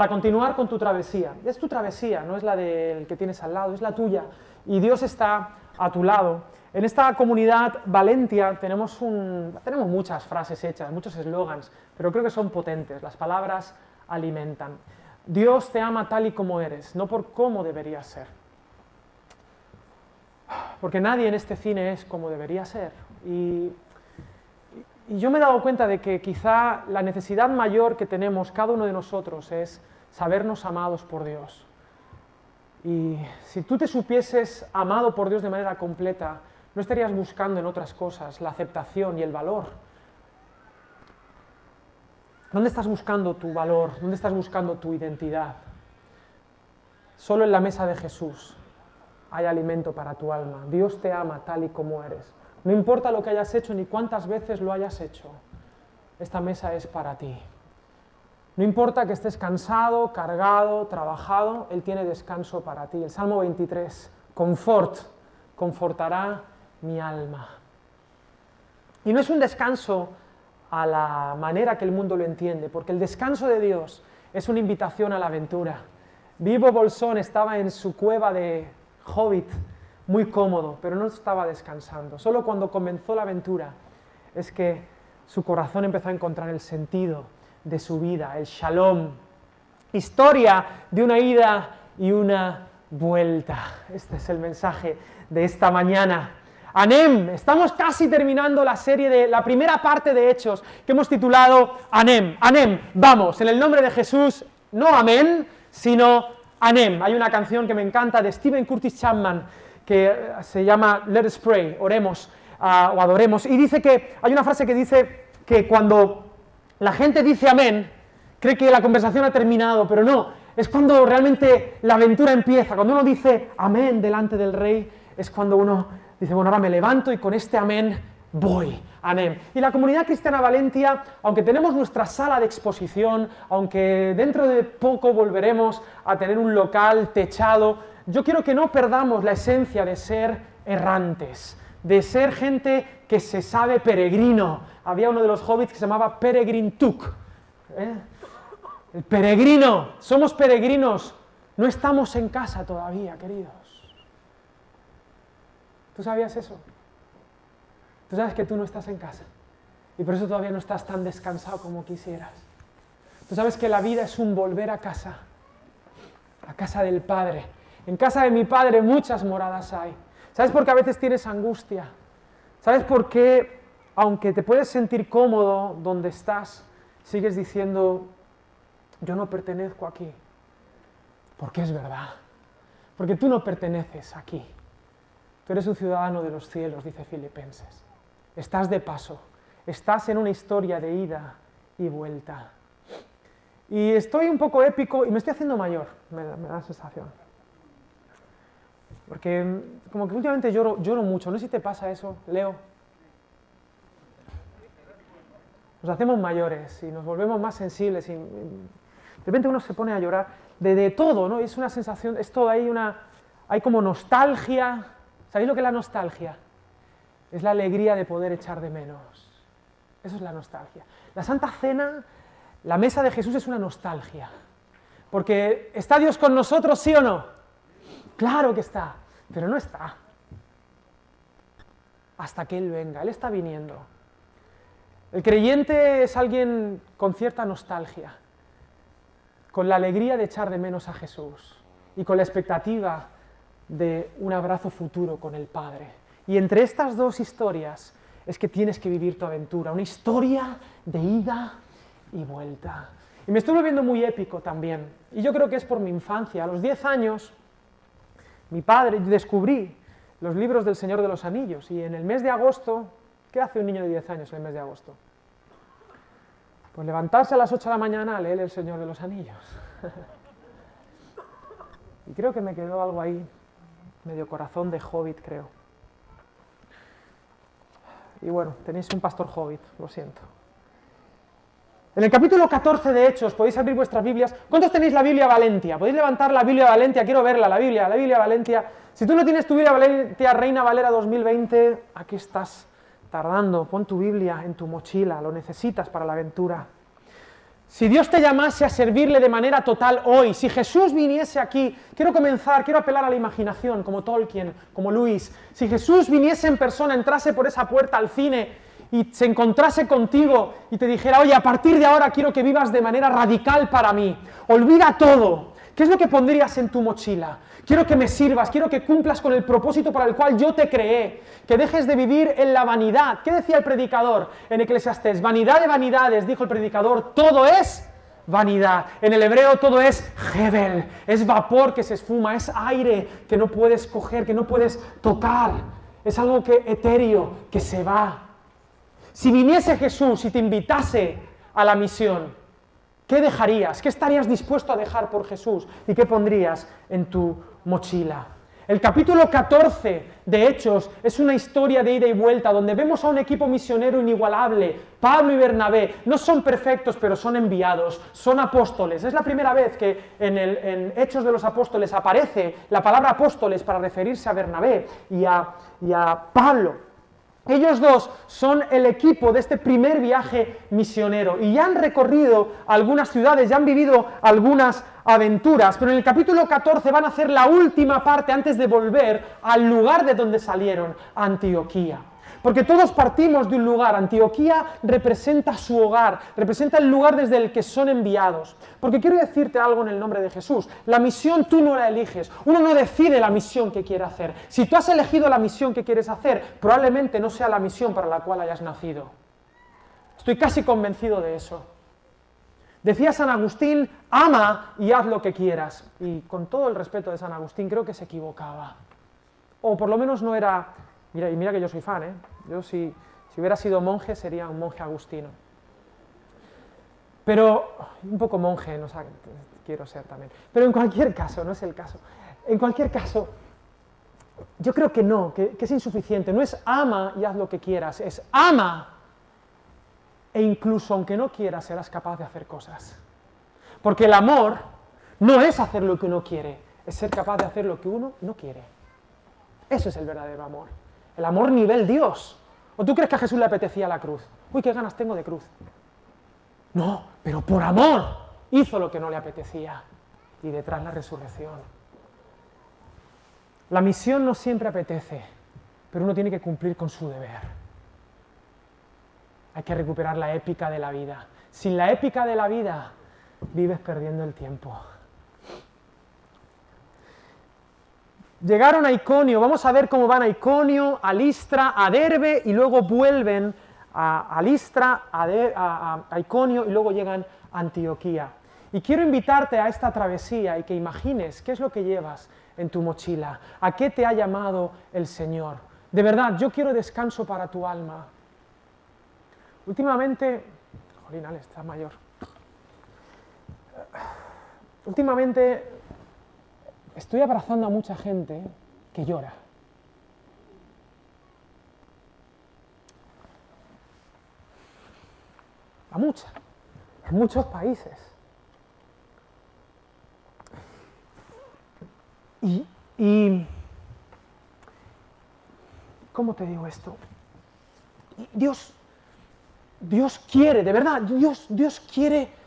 para continuar con tu travesía. Es tu travesía, no es la del que tienes al lado, es la tuya. Y Dios está a tu lado. En esta comunidad Valentia tenemos, un, tenemos muchas frases hechas, muchos eslogans, pero creo que son potentes. Las palabras alimentan. Dios te ama tal y como eres, no por cómo deberías ser. Porque nadie en este cine es como debería ser. Y, y yo me he dado cuenta de que quizá la necesidad mayor que tenemos cada uno de nosotros es sabernos amados por Dios. Y si tú te supieses amado por Dios de manera completa, no estarías buscando en otras cosas la aceptación y el valor. ¿Dónde estás buscando tu valor? ¿Dónde estás buscando tu identidad? Solo en la mesa de Jesús hay alimento para tu alma. Dios te ama tal y como eres. No importa lo que hayas hecho ni cuántas veces lo hayas hecho. Esta mesa es para ti. No importa que estés cansado, cargado, trabajado, Él tiene descanso para ti. El Salmo 23, confort, confortará mi alma. Y no es un descanso a la manera que el mundo lo entiende, porque el descanso de Dios es una invitación a la aventura. Vivo Bolsón estaba en su cueva de hobbit, muy cómodo, pero no estaba descansando. Solo cuando comenzó la aventura es que su corazón empezó a encontrar el sentido de su vida, el shalom. Historia de una ida y una vuelta. Este es el mensaje de esta mañana. Anem, estamos casi terminando la serie de la primera parte de Hechos que hemos titulado Anem. Anem, vamos, en el nombre de Jesús, no amén, sino Anem. Hay una canción que me encanta de Stephen Curtis Chapman que se llama Let us pray, oremos uh, o adoremos. Y dice que, hay una frase que dice que cuando la gente dice amén, cree que la conversación ha terminado, pero no, es cuando realmente la aventura empieza. Cuando uno dice amén delante del rey, es cuando uno dice, bueno, ahora me levanto y con este amén voy. Amén. Y la comunidad cristiana Valentia, aunque tenemos nuestra sala de exposición, aunque dentro de poco volveremos a tener un local techado, yo quiero que no perdamos la esencia de ser errantes, de ser gente que se sabe peregrino. Había uno de los hobbits que se llamaba Peregrin Tuk. ¿eh? El peregrino, somos peregrinos, no estamos en casa todavía, queridos. ¿Tú sabías eso? Tú sabes que tú no estás en casa y por eso todavía no estás tan descansado como quisieras. Tú sabes que la vida es un volver a casa, a casa del Padre. En casa de mi Padre muchas moradas hay. ¿Sabes por qué a veces tienes angustia? ¿Sabes por qué, aunque te puedes sentir cómodo donde estás, sigues diciendo, yo no pertenezco aquí? Porque es verdad. Porque tú no perteneces aquí. Tú eres un ciudadano de los cielos, dice Filipenses. Estás de paso, estás en una historia de ida y vuelta. Y estoy un poco épico y me estoy haciendo mayor, me, da la sensación. Porque mm, como que últimamente lloro, lloro mucho, no sé si te pasa eso, Leo. Nos hacemos mayores y nos volvemos más sensibles y de repente uno se pone a llorar de, de todo, ¿no? Es una sensación, es todo ahí una, hay como nostalgia, ¿Sabéis lo que es la nostalgia? Es la alegría de poder echar de menos. Eso es la nostalgia. La Santa Cena, la mesa de Jesús es una nostalgia. Porque ¿está Dios con nosotros, sí o no? Claro que está, pero no está. Hasta que Él venga, Él está viniendo. El creyente es alguien con cierta nostalgia, con la alegría de echar de menos a Jesús y con la expectativa de un abrazo futuro con el Padre. Y entre estas dos historias es que tienes que vivir tu aventura, una historia de ida y vuelta. Y me estoy volviendo muy épico también. Y yo creo que es por mi infancia. A los 10 años, mi padre, descubrí los libros del Señor de los Anillos. Y en el mes de agosto, ¿qué hace un niño de 10 años en el mes de agosto? Pues levantarse a las 8 de la mañana a leer el Señor de los Anillos. y creo que me quedó algo ahí medio corazón de hobbit, creo. Y bueno, tenéis un pastor hobbit, lo siento. En el capítulo 14 de Hechos, podéis abrir vuestras Biblias. ¿Cuántos tenéis la Biblia Valentia? ¿Podéis levantar la Biblia Valentia? Quiero verla, la Biblia, la Biblia Valentia. Si tú no tienes tu Biblia Valentia Reina Valera 2020, aquí estás tardando. Pon tu Biblia en tu mochila, lo necesitas para la aventura. Si Dios te llamase a servirle de manera total hoy, si Jesús viniese aquí, quiero comenzar, quiero apelar a la imaginación, como Tolkien, como Luis, si Jesús viniese en persona, entrase por esa puerta al cine y se encontrase contigo y te dijera, oye, a partir de ahora quiero que vivas de manera radical para mí, olvida todo, ¿qué es lo que pondrías en tu mochila? Quiero que me sirvas, quiero que cumplas con el propósito para el cual yo te creé, que dejes de vivir en la vanidad. ¿Qué decía el predicador en Eclesiastés? Vanidad de vanidades, dijo el predicador, todo es vanidad. En el hebreo todo es hebel, es vapor que se esfuma, es aire que no puedes coger, que no puedes tocar. Es algo que etéreo, que se va. Si viniese Jesús y te invitase a la misión, ¿qué dejarías? ¿Qué estarías dispuesto a dejar por Jesús? ¿Y qué pondrías en tu mochila? El capítulo 14 de Hechos es una historia de ida y vuelta donde vemos a un equipo misionero inigualable. Pablo y Bernabé no son perfectos, pero son enviados, son apóstoles. Es la primera vez que en, Hechos de los Apóstoles aparece la palabra apóstoles para referirse a Bernabé y a, y a Pablo. Ellos dos son el equipo de este primer viaje misionero y ya han recorrido algunas ciudades, ya han vivido algunas aventuras, pero en el capítulo 14 van a hacer la última parte antes de volver al lugar de donde salieron, Antioquía. Porque todos partimos de un lugar. Antioquía representa su hogar, representa el lugar desde el que son enviados. Porque quiero decirte algo en el nombre de Jesús. La misión tú no la eliges. Uno no decide la misión que quiere hacer. Si tú has elegido la misión que quieres hacer, probablemente no sea la misión para la cual hayas nacido. Estoy casi convencido de eso. Decía San Agustín, ama y haz lo que quieras. Y con todo el respeto de San Agustín, creo que se equivocaba. O por lo menos no era... Mira, y mira que yo soy fan, ¿eh? Yo si, si hubiera sido monje sería un monje agustino. Pero un poco monje, no sé, quiero ser también. Pero en cualquier caso, no es el caso. En cualquier caso, yo creo que no, que, que es insuficiente. No es ama y haz lo que quieras, es ama e incluso aunque no quieras serás capaz de hacer cosas. Porque el amor no es hacer lo que uno quiere, es ser capaz de hacer lo que uno no quiere. Eso es el verdadero amor. El amor nivel Dios. ¿O tú crees que a Jesús le apetecía la cruz? Uy, qué ganas tengo de cruz. No, pero por amor hizo lo que no le apetecía. Y detrás la resurrección. La misión no siempre apetece, pero uno tiene que cumplir con su deber. Hay que recuperar la épica de la vida. Sin la épica de la vida, vives perdiendo el tiempo. Llegaron a Iconio, vamos a ver cómo van a Iconio, a Listra, a Derbe y luego vuelven a, Listra, a, a Iconio y luego llegan a Antioquía. Y quiero invitarte a esta travesía y que imagines qué es lo que llevas en tu mochila, a qué te ha llamado el Señor. De verdad, yo quiero descanso para tu alma. Últimamente, Jolín, está mayor. Últimamente estoy abrazando a mucha gente que llora. A mucha, en muchos países. Y, y, ¿cómo te digo esto? Dios, Dios quiere, de verdad, Dios, Dios quiere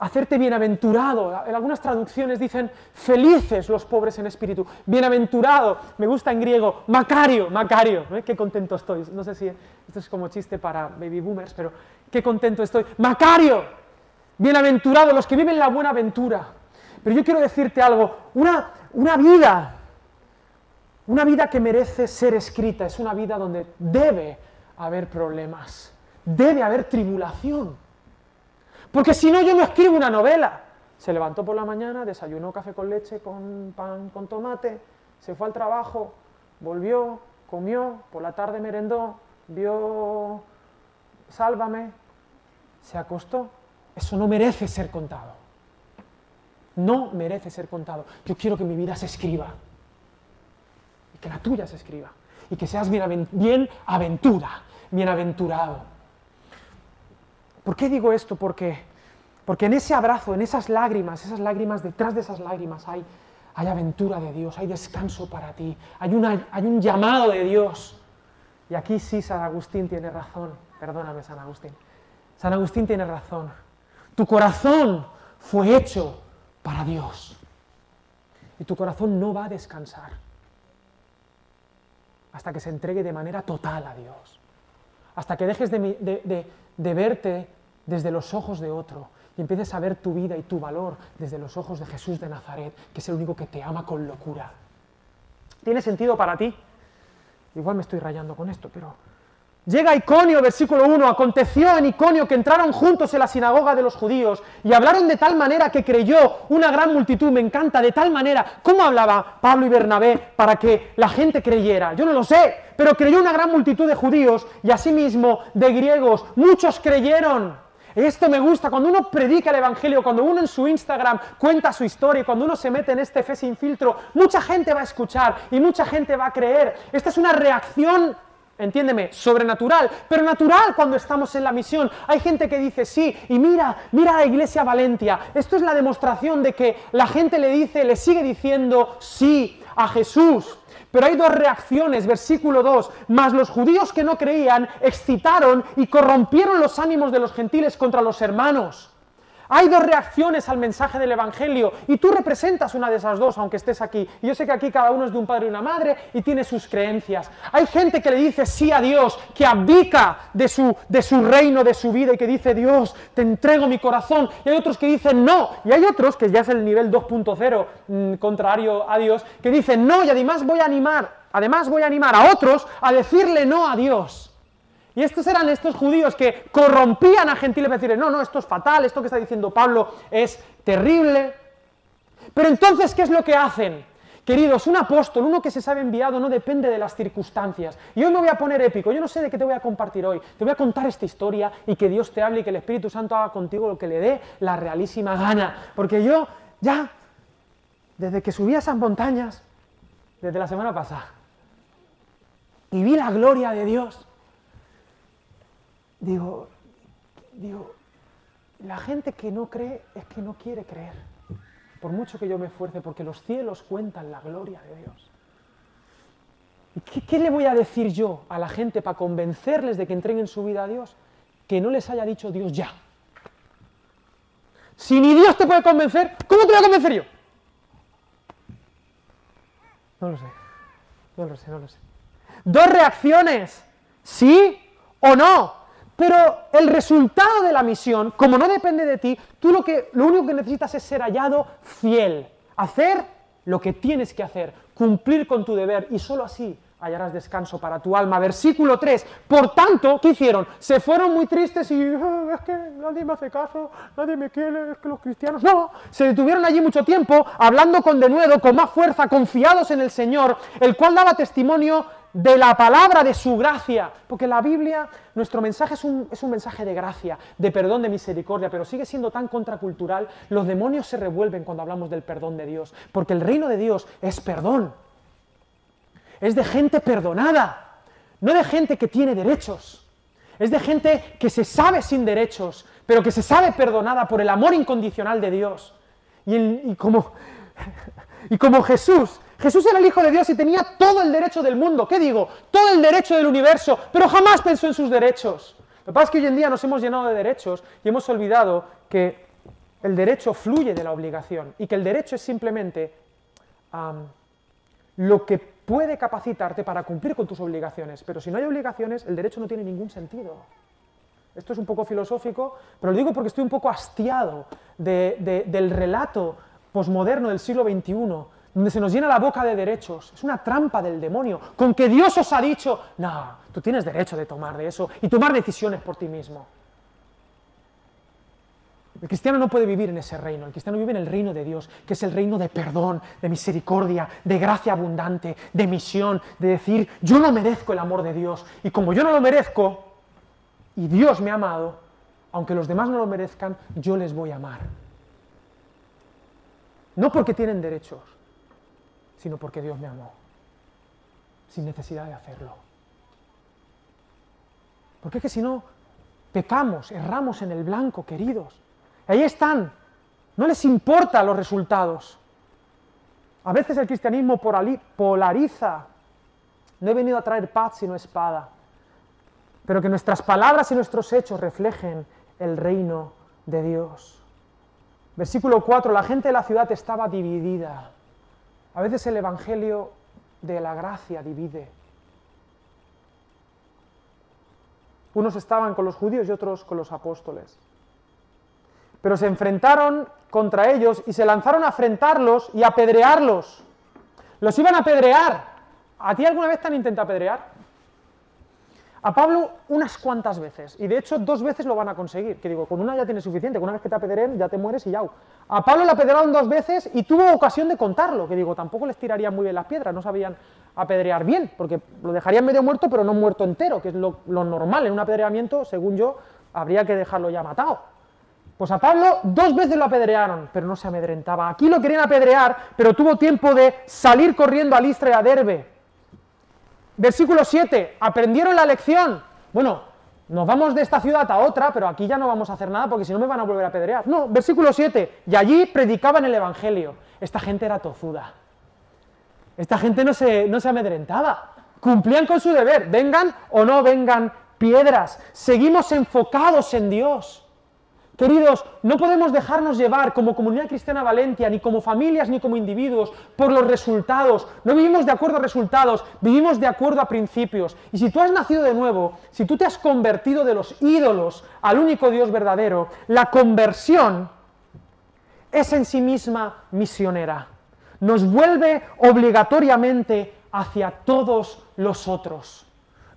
hacerte bienaventurado. En algunas traducciones dicen felices los pobres en espíritu. Bienaventurado, me gusta en griego, Macario, Macario. Qué contento estoy. No sé si esto es como chiste para baby boomers, pero qué contento estoy. Macario, bienaventurado, los que viven la buena aventura. Pero yo quiero decirte algo, una, una vida, una vida que merece ser escrita, es una vida donde debe haber problemas debe haber tribulación. Porque si no, yo no escribo una novela. Se levantó por la mañana, desayunó café con leche, con pan, con tomate, se fue al trabajo, volvió, comió, por la tarde merendó, vio Sálvame, se acostó. Eso no merece ser contado. No merece ser contado. Yo quiero que mi vida se escriba. Y que la tuya se escriba. Y que seas bien, bien aventura, bienaventurado. ¿Por qué digo esto? Porque, porque en ese abrazo, en esas lágrimas, esas lágrimas, detrás de esas lágrimas hay, hay aventura de Dios, hay descanso para ti, hay, una, hay un llamado de Dios. Y aquí sí San Agustín tiene razón, perdóname San Agustín, San Agustín tiene razón. Tu corazón fue hecho para Dios. Y tu corazón no va a descansar hasta que se entregue de manera total a Dios. Hasta que dejes de, verte desde los ojos de otro y empieces a ver tu vida y tu valor desde los ojos de Jesús de Nazaret, que es el único que te ama con locura. ¿Tiene sentido para ti? Igual me estoy rayando con esto, pero Llega Iconio, versículo 1, aconteció en Iconio que entraron juntos en la sinagoga de los judíos y hablaron de tal manera que creyó una gran multitud, me encanta, de tal manera, ¿cómo hablaba Pablo y Bernabé para que la gente creyera? Yo no lo sé, pero creyó una gran multitud de judíos y asimismo de griegos, muchos creyeron. Esto me gusta, cuando uno predica el Evangelio, cuando uno en su Instagram cuenta su historia, cuando uno se mete en este fe sin filtro, mucha gente va a escuchar y mucha gente va a creer. Esta es una reacción entiéndeme, sobrenatural, pero natural cuando estamos en la misión. Hay gente que dice sí, y mira, mira a la iglesia Valentia. Esto es la demostración de que la gente le dice, le sigue diciendo sí a Jesús. Pero hay dos reacciones, versículo 2, más los judíos que no creían excitaron y corrompieron los ánimos de los gentiles contra los hermanos. Hay dos reacciones al mensaje del Evangelio y tú representas una de esas dos, aunque estés aquí. Y yo sé que aquí cada uno es de un padre y una madre y tiene sus creencias. Hay gente que le dice sí a Dios, que abdica de su, de su reino, de su vida y que dice Dios, te entrego mi corazón. Y hay otros que dicen no. Y hay otros, que ya es el nivel 2.0 mm, contrario a Dios, que dicen no y además voy a animar, además voy a animar a otros a decirle no a Dios. Y estos eran estos judíos que corrompían a gentiles para decirle, no, no, esto es fatal, esto que está diciendo Pablo es terrible. Pero entonces, ¿qué es lo que hacen? Queridos, un apóstol, uno que se sabe enviado, no depende de las circunstancias. Y hoy me voy a poner épico, yo no sé de qué te voy a compartir hoy. Te voy a contar esta historia y que Dios te hable y que el Espíritu Santo haga contigo lo que le dé la realísima gana. Porque yo ya, desde que subí a esas montañas, desde la semana pasada, y vi la gloria de Dios, digo, digo, la gente que no cree es que no quiere creer, por mucho que yo me esfuerce, porque los cielos cuentan la gloria de Dios. ¿Y qué, le voy a decir yo a la gente para convencerles de que entreguen su vida a Dios? Que no les haya dicho Dios ya. Si ni Dios te puede convencer, ¿cómo te voy a convencer yo? No lo sé, no lo sé, no lo sé. Dos reacciones, sí o no. Pero el resultado de la misión, como no depende de ti, tú lo, que, lo único que necesitas es ser hallado fiel, hacer lo que tienes que hacer, cumplir con tu deber y solo así hallarás descanso para tu alma. Versículo 3. Por tanto, ¿qué hicieron? Se fueron muy tristes y ah, es que nadie me hace caso, nadie me quiere, es que los cristianos no. Se detuvieron allí mucho tiempo, hablando con denuedo, con más fuerza, confiados en el Señor, el cual daba testimonio de la palabra de su gracia, porque la Biblia, nuestro mensaje es un, es un, mensaje de gracia, de perdón, de misericordia, pero sigue siendo tan contracultural, los demonios se revuelven cuando hablamos del perdón de Dios, porque el reino de Dios es perdón, es de gente perdonada, no de gente que tiene derechos, es de gente que se sabe sin derechos, pero que se sabe perdonada por el amor incondicional de Dios. Y, y como, y como Jesús Jesús era el Hijo de Dios y tenía todo el derecho del mundo. ¿Qué digo? Todo el derecho del universo, pero jamás pensó en sus derechos. Lo que pasa es que hoy en día nos hemos llenado de derechos y hemos olvidado que el derecho fluye de la obligación y que el derecho es simplemente lo que puede capacitarte para cumplir con tus obligaciones. Pero si no hay obligaciones, el derecho no tiene ningún sentido. Esto es un poco filosófico, pero lo digo porque estoy un poco hastiado del relato posmoderno del siglo XXI donde se nos llena la boca de derechos. Es una trampa del demonio. Con que Dios os ha dicho, no, tú tienes derecho de tomar de eso y tomar decisiones por ti mismo. El cristiano no puede vivir en ese reino, el cristiano vive en el reino de Dios, que es el reino de perdón, de misericordia, de gracia abundante, de misión, de decir, yo no merezco el amor de Dios, y como yo no lo merezco, y Dios me ha amado, aunque los demás no lo merezcan, yo les voy a amar. No porque tienen derechos, sino porque Dios me amó, sin necesidad de hacerlo. Porque es que si no, pecamos, erramos en el blanco, queridos. Ahí están, no les importa los resultados. A veces el cristianismo polariza. No he venido a traer paz sino espada. Pero que nuestras palabras y nuestros hechos reflejen el reino de Dios. Versículo 4, la gente de la ciudad estaba dividida. A veces el Evangelio de la gracia divide. Unos estaban con los judíos y otros con los apóstoles. Pero se enfrentaron contra ellos y se lanzaron a afrentarlos y a apedrearlos. Los iban a apedrear. ¿A ti alguna vez te han intentado apedrear? A Pablo unas cuantas veces, y de hecho dos veces lo van a conseguir, que digo, con una ya tienes suficiente, con una vez que te apedreen ya te mueres y ya. A Pablo le apedrearon dos veces y tuvo ocasión de contarlo, que digo, tampoco les tirarían muy bien las piedras, no sabían apedrear bien, porque lo dejarían medio muerto pero no muerto entero, que es lo, lo normal en un apedreamiento, según yo, habría que dejarlo ya matado. Pues a Pablo dos veces lo apedrearon, pero no se amedrentaba. Aquí lo querían apedrear, pero tuvo tiempo de salir corriendo a Listra y a Derbe Versículo 7, aprendieron la lección. Bueno, nos vamos de esta ciudad a otra, pero aquí ya no vamos a hacer nada porque si no me van a volver a pedrear. No, versículo 7, y allí predicaban el Evangelio. Esta gente era tozuda. Esta gente no se, no se amedrentaba. Cumplían con su deber, vengan o no vengan piedras. Seguimos enfocados en Dios. Queridos, no podemos dejarnos llevar como comunidad cristiana Valentia, ni como familias, ni como individuos, por los resultados. No vivimos de acuerdo a resultados, vivimos de acuerdo a principios. Y si tú has nacido de nuevo, si tú te has convertido de los ídolos al único Dios verdadero, la conversión es en sí misma misionera. Nos vuelve obligatoriamente hacia todos los otros.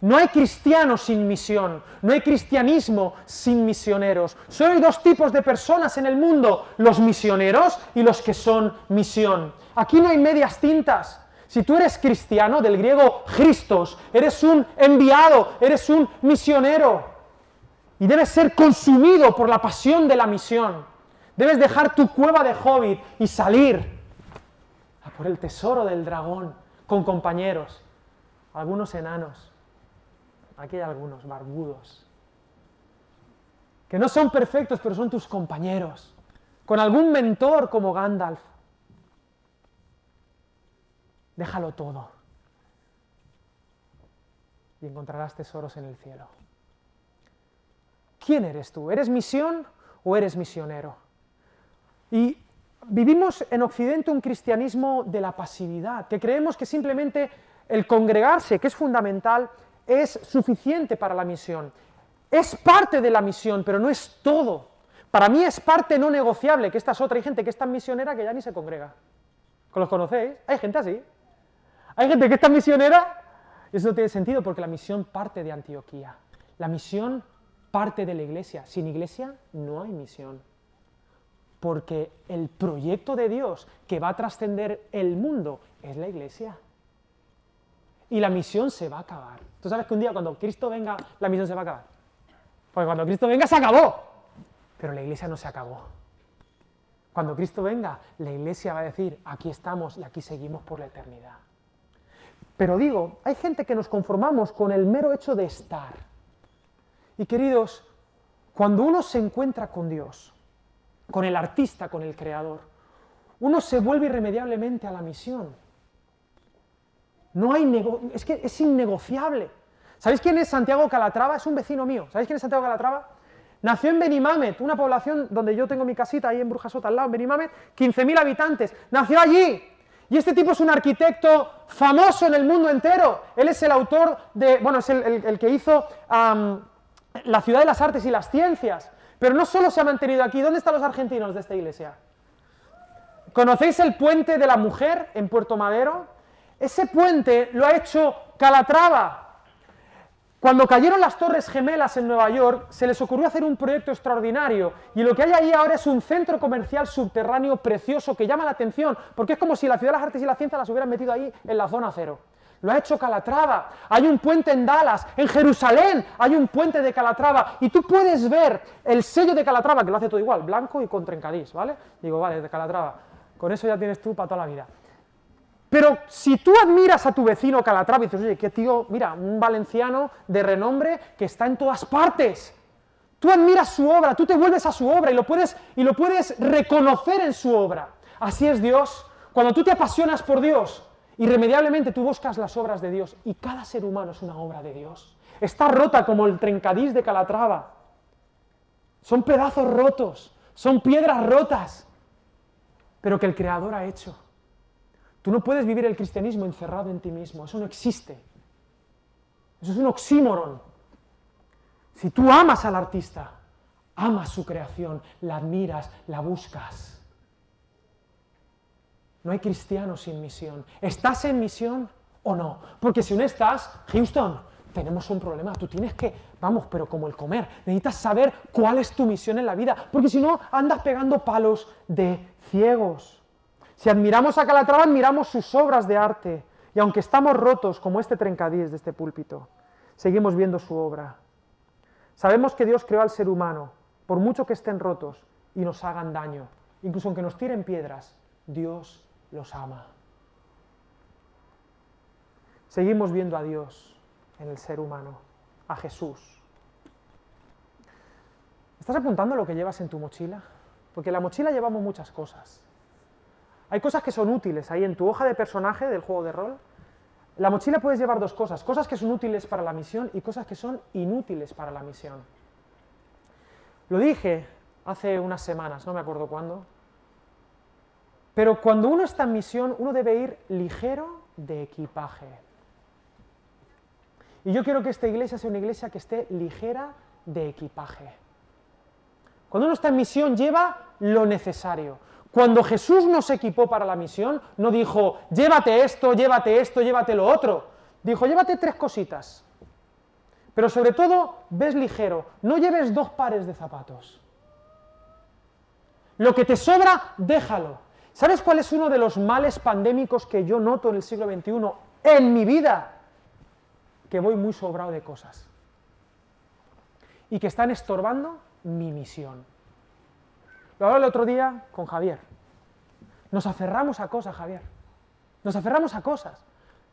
No hay cristianos sin misión, no hay cristianismo sin misioneros. Solo hay dos tipos de personas en el mundo, los misioneros y los que son misión. Aquí no hay medias tintas. Si tú eres cristiano, del griego Christos, eres un enviado, eres un misionero. Y debes ser consumido por la pasión de la misión. Debes dejar tu cueva de hobbit y salir a por el tesoro del dragón con compañeros, algunos enanos Aquí hay algunos barbudos, que no son perfectos, pero son tus compañeros, con algún mentor como Gandalf. Déjalo todo y encontrarás tesoros en el cielo. ¿Quién eres tú? ¿Eres misión o eres misionero? Y vivimos en Occidente un cristianismo de la pasividad, que creemos que simplemente el congregarse, que es fundamental, es suficiente para la misión. Es parte de la misión, pero no es todo. Para mí es parte no negociable, que esta es otra. Hay gente que es tan misionera que ya ni se congrega. ¿Los conocéis? Hay gente así. Hay gente que es tan misionera y eso no tiene sentido porque la misión parte de Antioquía. La misión parte de la iglesia. Sin iglesia no hay misión. Porque el proyecto de Dios que va a trascender el mundo es la iglesia y la misión se va a acabar. Tú sabes que un día cuando Cristo venga, la misión se va a acabar. Porque cuando Cristo venga se acabó. Pero la iglesia no se acabó. Cuando Cristo venga, la iglesia va a decir, aquí estamos y aquí seguimos por la eternidad. Pero digo, hay gente que nos conformamos con el mero hecho de estar. Y queridos, cuando uno se encuentra con Dios, con el artista, con el creador, uno se vuelve irremediablemente a la misión. No hay es que es innegociable. ¿Sabéis quién es Santiago Calatrava? Es un vecino mío. ¿Sabéis quién es Santiago Calatrava? Nació en Benimamet, una población donde yo tengo mi casita ahí en Brujasota al lado, en Benimamet, 15.000 habitantes. Nació allí. Y este tipo es un arquitecto famoso en el mundo entero. Él es el autor de, bueno, es el, que hizo la ciudad de las artes y las ciencias. Pero no solo se ha mantenido aquí. ¿Dónde están los argentinos de esta iglesia? ¿Conocéis el puente de la mujer en Puerto Madero? Ese puente lo ha hecho Calatrava. Cuando cayeron las Torres Gemelas en Nueva York, se les ocurrió hacer un proyecto extraordinario. Y lo que hay ahí ahora es un centro comercial subterráneo precioso que llama la atención, porque es como si la ciudad de las artes y la ciencia las hubieran metido ahí en la zona cero. Lo ha hecho Calatrava. Hay un puente en Dallas, en Jerusalén hay un puente de Calatrava. Y tú puedes ver el sello de Calatrava, que lo hace todo igual, blanco y con trencadís, ¿vale? Digo, vale, de Calatrava. Con eso ya tienes tú para toda la vida. Pero si tú admiras a tu vecino Calatrava y dices, oye, qué tío, mira, un valenciano de renombre que está en todas partes. Tú admiras su obra, tú te vuelves a su obra y lo puedes, y lo puedes reconocer en su obra. Así es Dios. Cuando tú te apasionas por Dios, irremediablemente tú buscas las obras de Dios y cada ser humano es una obra de Dios. Está rota como el trencadís de Calatrava. son pedazos rotos, son piedras rotas, pero que el Creador ha hecho. Tú no puedes vivir el cristianismo encerrado en ti mismo, eso no existe. Eso es un oxímoron. Si tú amas al artista, amas su creación, la admiras, la buscas. No hay cristiano sin misión. ¿Estás en misión o no? Porque si no estás, Houston, tenemos un problema. Tú tienes que, vamos, pero como el comer, necesitas saber cuál es tu misión en la vida, porque si no, andas pegando palos de ciegos. Si admiramos a Calatrava, admiramos sus obras de arte. Y aunque estamos rotos, como este trencadís de este púlpito, seguimos viendo su obra. Sabemos que Dios creó al ser humano, por mucho que estén rotos y nos hagan daño, incluso aunque nos tiren piedras, Dios los ama. Seguimos viendo a Dios en el ser humano, a Jesús. ¿Estás apuntando lo que llevas en tu mochila? Porque en la mochila llevamos muchas cosas. Hay cosas que son útiles ahí en tu hoja de personaje del juego de rol. La mochila puedes llevar dos cosas, cosas que son útiles para la misión y cosas que son inútiles para la misión. Lo dije hace unas semanas, no me acuerdo cuándo, pero cuando uno está en misión, uno debe ir ligero de equipaje. Y yo quiero que esta iglesia sea una iglesia que esté ligera de equipaje. Cuando uno está en misión, lleva lo necesario. Cuando Jesús nos equipó para la misión, no dijo, llévate esto, llévate esto, llévate lo otro. Dijo, llévate tres cositas. Pero sobre todo, ves ligero, no lleves dos pares de zapatos. Lo que te sobra, déjalo. ¿Sabes cuál es uno de los males pandémicos que yo noto en el siglo XXI en mi vida? Que voy muy sobrado de cosas. Y que están estorbando mi misión. Lo hablaba el otro día con Javier. Nos aferramos a cosas, Javier. Nos aferramos a cosas.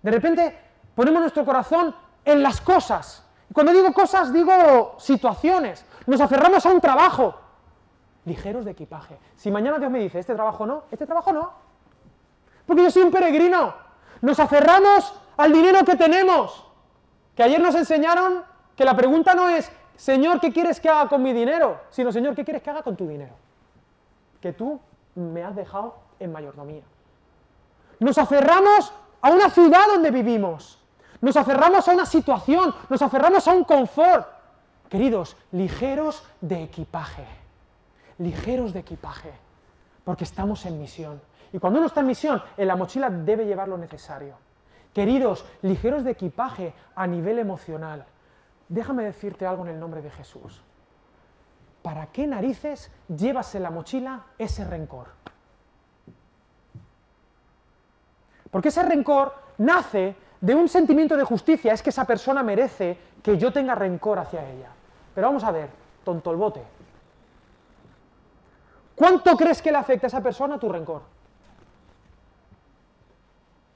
De repente ponemos nuestro corazón en las cosas. Cuando digo cosas, digo situaciones. Nos aferramos a un trabajo. Ligeros de equipaje. Si mañana Dios me dice, este trabajo no, este trabajo no. Porque yo soy un peregrino. Nos aferramos al dinero que tenemos. Que ayer nos enseñaron que la pregunta no es, Señor, ¿qué quieres que haga con mi dinero? Sino, Señor, ¿qué quieres que haga con tu dinero? Que tú me has dejado en mayordomía. Nos aferramos a una ciudad donde vivimos. Nos aferramos a una situación, nos aferramos a un confort. Queridos, ligeros de equipaje. Ligeros de equipaje. Porque estamos en misión. Y cuando uno está en misión, en la mochila debe llevar lo necesario. Queridos, ligeros de equipaje a nivel emocional. Déjame decirte algo en el nombre de Jesús. ¿Para qué narices llevas en la mochila ese rencor? Porque ese rencor nace de un sentimiento de justicia, es que esa persona merece que yo tenga rencor hacia ella. Pero vamos a ver, tonto el bote. ¿Cuánto crees que le afecta a esa persona tu rencor?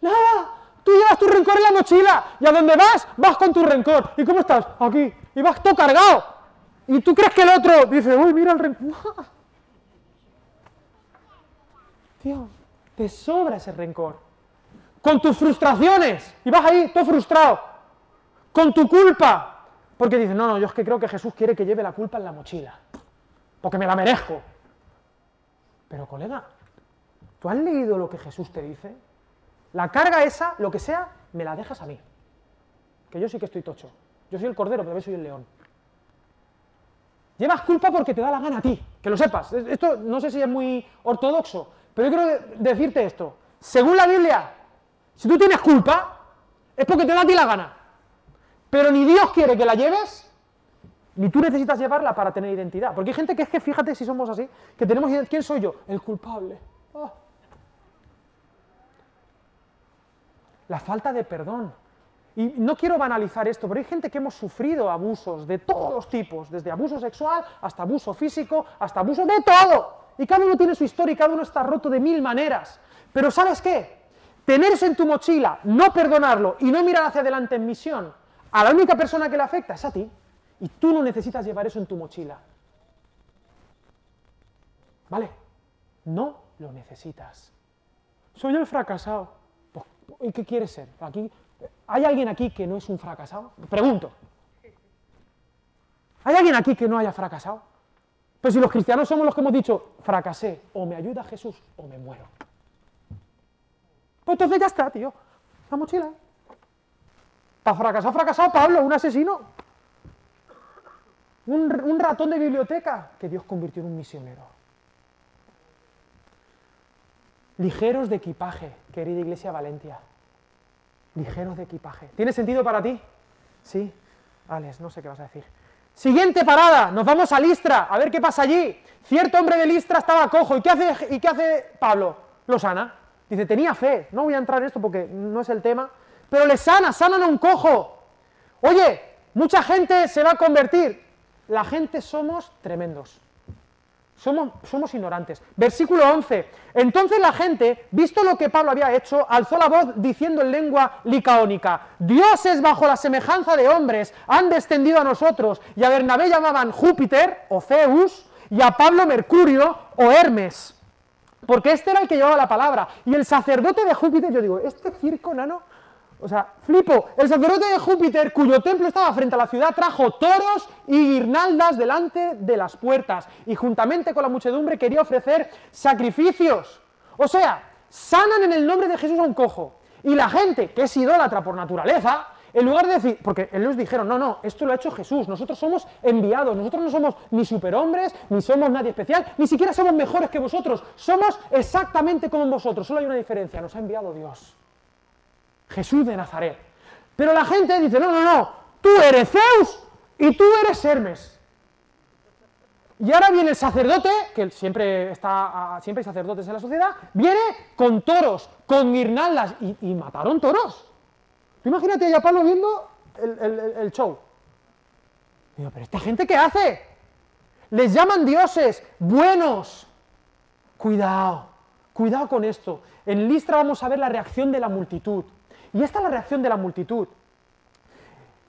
Nada, tú llevas tu rencor en la mochila y a donde vas, vas con tu rencor. ¿Y cómo estás? Aquí. Y vas todo cargado. Y tú crees que el otro dice, uy, mira el rencor. Tío, te sobra ese rencor. Con tus frustraciones. Y vas ahí todo frustrado. Con tu culpa. Porque dices, no, no, yo es que creo que Jesús quiere que lleve la culpa en la mochila. Porque me la merezco. Pero colega, ¿tú has leído lo que Jesús te dice? La carga esa, lo que sea, me la dejas a mí. Que yo sí que estoy tocho. Yo soy el cordero, pero yo soy el león. Llevas culpa porque te da la gana a ti, que lo sepas. Esto no sé si es muy ortodoxo, pero yo quiero decirte esto. Según la Biblia, si tú tienes culpa, es porque te da a ti la gana. Pero ni Dios quiere que la lleves, ni tú necesitas llevarla para tener identidad. Porque hay gente que es que, fíjate si somos así, que tenemos identidad. ¿Quién soy yo? El culpable. Oh. La falta de perdón. Y no quiero banalizar esto, pero hay gente que hemos sufrido abusos de todos los tipos, desde abuso sexual hasta abuso físico, hasta abuso de todo. Y cada uno tiene su historia y cada uno está roto de mil maneras. Pero ¿sabes qué? Tener eso en tu mochila, no perdonarlo y no mirar hacia adelante en misión, a la única persona que le afecta es a ti. Y tú no necesitas llevar eso en tu mochila. ¿Vale? No lo necesitas. Soy el fracasado. Pues, ¿Y qué quieres ser? Aquí ¿Hay alguien aquí que no es un fracasado? Pregunto. ¿Hay alguien aquí que no haya fracasado? Pero si los cristianos somos los que hemos dicho, fracasé, o me ayuda Jesús o me muero. Pues entonces ya está, tío. La mochila. Para fracasar, fracasado Pablo, un asesino. Un, un ratón de biblioteca que Dios convirtió en un misionero. Ligeros de equipaje, querida Iglesia Valencia. Ligeros de equipaje. ¿Tiene sentido para ti? Sí. Alex, no sé qué vas a decir. Siguiente parada, nos vamos a Listra, a ver qué pasa allí. Cierto hombre de Listra estaba cojo. ¿Y qué hace, y qué hace Pablo? Lo sana. Dice, tenía fe. No voy a entrar en esto porque no es el tema. Pero le sana, sanan a un cojo. Oye, mucha gente se va a convertir. La gente somos tremendos. Somos, ignorantes. Versículo 11. Entonces la gente, visto lo que Pablo había hecho, alzó la voz diciendo en lengua licaónica, dioses bajo la semejanza de hombres han descendido a nosotros, y a Bernabé llamaban Júpiter o Zeus, y a Pablo Mercurio o Hermes, porque este era el que llevaba la palabra. Y el sacerdote de Júpiter, yo digo, este circo nano o sea, flipo, el sacerdote de Júpiter, cuyo templo estaba frente a la ciudad, trajo toros y guirnaldas delante de las puertas y juntamente con la muchedumbre quería ofrecer sacrificios. O sea, sanan en el nombre de Jesús a un cojo. Y la gente, que es idólatra por naturaleza, en lugar de decir, porque ellos dijeron, no, no, esto lo ha hecho Jesús, nosotros somos enviados, nosotros no somos ni superhombres, ni somos nadie especial, ni siquiera somos mejores que vosotros, somos exactamente como vosotros, solo hay una diferencia, nos ha enviado Dios. Jesús de Nazaret. Pero la gente dice, no, no, no, tú eres Zeus y tú eres Hermes. Y ahora viene el sacerdote, que siempre, está, siempre hay sacerdotes en la sociedad, viene con toros, con guirnaldas, y, mataron toros. imagínate a Pablo viendo el, show. Digo, pero esta gente qué hace? Les llaman dioses, buenos. Cuidado, cuidado con esto. En Listra vamos a ver la reacción de la multitud. Y esta es la reacción de la multitud.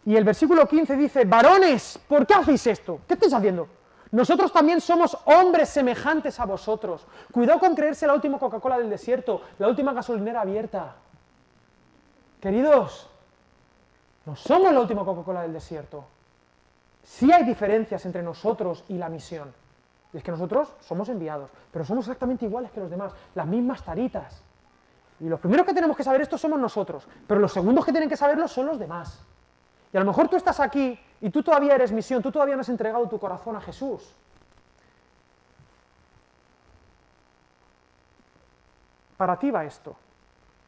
Y el versículo 15 dice, varones, ¿por qué hacéis esto? ¿Qué estáis haciendo? Nosotros también somos hombres semejantes a vosotros. Cuidado con creerse la última Coca-Cola del desierto, la última gasolinera abierta. Queridos, no somos la última Coca-Cola del desierto. Sí hay diferencias entre nosotros y la misión. Y es que nosotros somos enviados, pero somos exactamente iguales que los demás, las mismas taritas. Y los primeros que tenemos que saber esto somos nosotros, pero los segundos que tienen que saberlo son los demás. Y a lo mejor tú estás aquí y tú todavía eres misión, tú todavía no has entregado tu corazón a Jesús. Para ti va esto.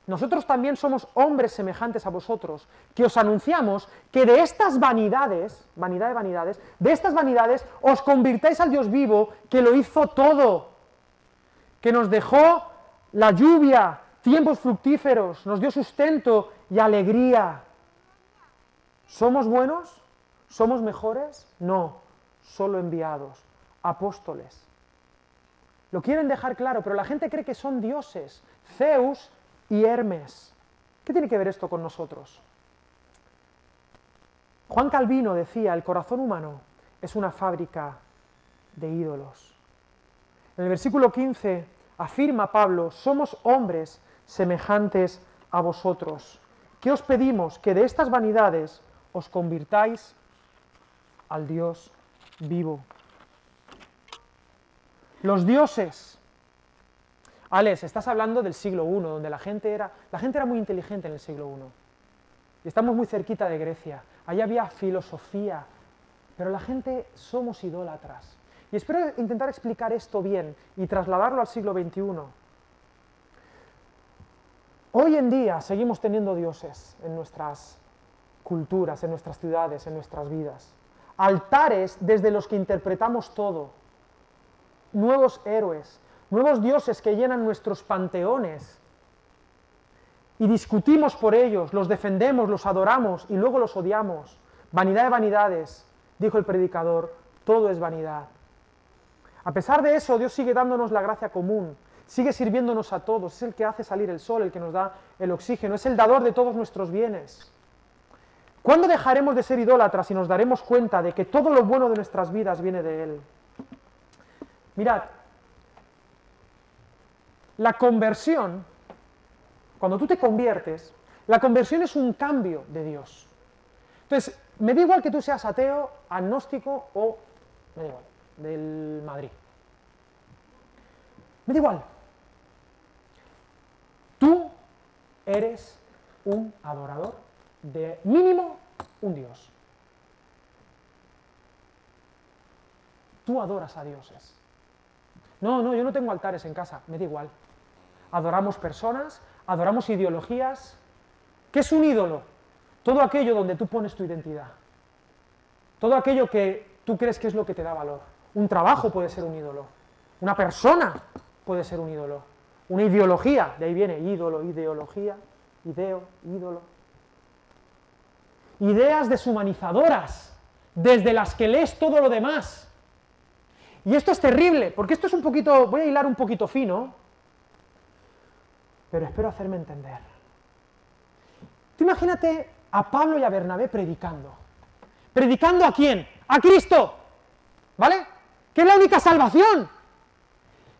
Nosotros también somos hombres semejantes a vosotros, que os anunciamos que de estas vanidades, vanidad de vanidades, de estas vanidades os convirtáis al Dios vivo que lo hizo todo, que nos dejó la lluvia, tiempos fructíferos, nos dio sustento y alegría. ¿Somos buenos? ¿Somos mejores? No, solo enviados, apóstoles. Lo quieren dejar claro, pero la gente cree que son dioses, Zeus y Hermes. ¿Qué tiene que ver esto con nosotros? Juan Calvino decía, el corazón humano es una fábrica de ídolos. En el versículo 15 afirma Pablo, somos hombres semejantes a vosotros. ¿Qué os pedimos? Que de estas vanidades os convirtáis al Dios vivo. Los dioses. Alex, estás hablando del siglo I, donde la gente era, la gente era muy inteligente en el siglo I. Y estamos muy cerquita de Grecia. Allí había filosofía, pero la gente somos idólatras. Y espero intentar explicar esto bien y trasladarlo al siglo XXI. Hoy en día seguimos teniendo dioses en nuestras culturas, en nuestras ciudades, en nuestras vidas. Altares desde los que interpretamos todo. Nuevos héroes, nuevos dioses que llenan nuestros panteones. Y discutimos por ellos, los defendemos, los adoramos y luego los odiamos. Vanidad de vanidades, dijo el predicador, todo es vanidad. A pesar de eso, Dios sigue dándonos la gracia común, sigue sirviéndonos a todos, es el que hace salir el sol, el que nos da el oxígeno, es el dador de todos nuestros bienes. ¿Cuándo dejaremos de ser idólatras y nos daremos cuenta de que todo lo bueno de nuestras vidas viene de Él? Mirad, la conversión, cuando tú te conviertes, la conversión es un cambio de Dios. Entonces, me da igual que tú seas ateo, agnóstico o... me da igual. del Madrid. Me da igual. Tú eres un adorador de mínimo un Dios. Tú adoras a dioses. No, no, yo no tengo altares en casa, me da igual. Adoramos personas, adoramos ideologías. ¿Qué es un ídolo? Todo aquello donde tú pones tu identidad. Todo aquello que tú crees que es lo que te da valor. Un trabajo puede ser un ídolo. Una persona puede ser un ídolo. Una ideología, de ahí viene ídolo, ideología, ideo, ídolo. Ideas deshumanizadoras, desde las que lees todo lo demás. Y esto es terrible, porque esto es un poquito, voy a hilar un poquito fino, pero espero hacerme entender. Tú imagínate a Pablo y a Bernabé predicando. ¿Predicando a quién? A Cristo. ¿Vale? Que es la única salvación.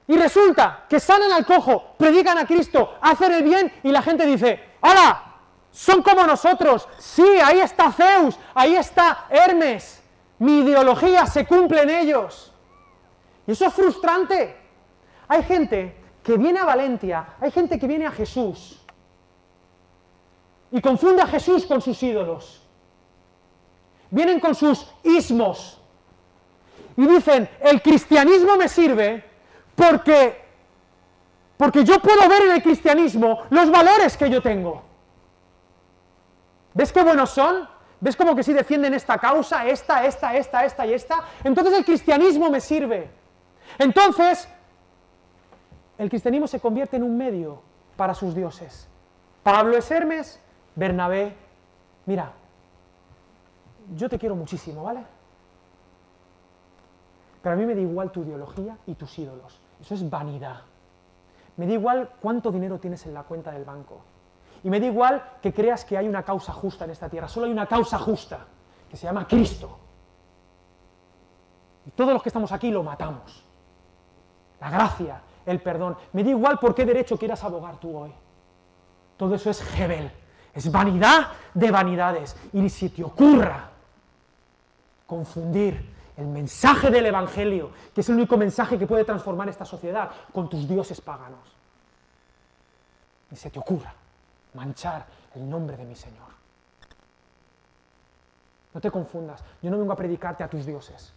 Y resulta que sanan al cojo, predican a Cristo, hacen el bien y la gente dice, ¡Hala! Son como nosotros. Sí, ahí está Zeus, ahí está Hermes. Mi ideología se cumple en ellos. Y eso es frustrante. Hay gente que viene a Valencia, hay gente que viene a Jesús y confunde a Jesús con sus ídolos. Vienen con sus ismos y dicen, el cristianismo me sirve porque, porque yo puedo ver en el cristianismo los valores que yo tengo. ¿Ves qué buenos son? ¿Ves como que si defienden esta causa, esta, esta, esta, esta y esta? Entonces el cristianismo me sirve. Entonces, el cristianismo se convierte en un medio para sus dioses. Pablo es Hermes, Bernabé, mira, yo te quiero muchísimo, ¿vale? Pero a mí me da igual tu ideología y tus ídolos. Eso es vanidad. Me da igual cuánto dinero tienes en la cuenta del banco. Y me da igual que creas que hay una causa justa en esta tierra. Solo hay una causa justa, que se llama Cristo. Y todos los que estamos aquí lo matamos. La gracia, el perdón. Me da igual por qué derecho quieras abogar tú hoy. Todo eso es Hebel. Es vanidad de vanidades. Y si te ocurra confundir el mensaje del Evangelio, que es el único mensaje que puede transformar esta sociedad, con tus dioses paganos. Y se te ocurra manchar el nombre de mi Señor. No te confundas, yo no vengo a predicarte a tus dioses.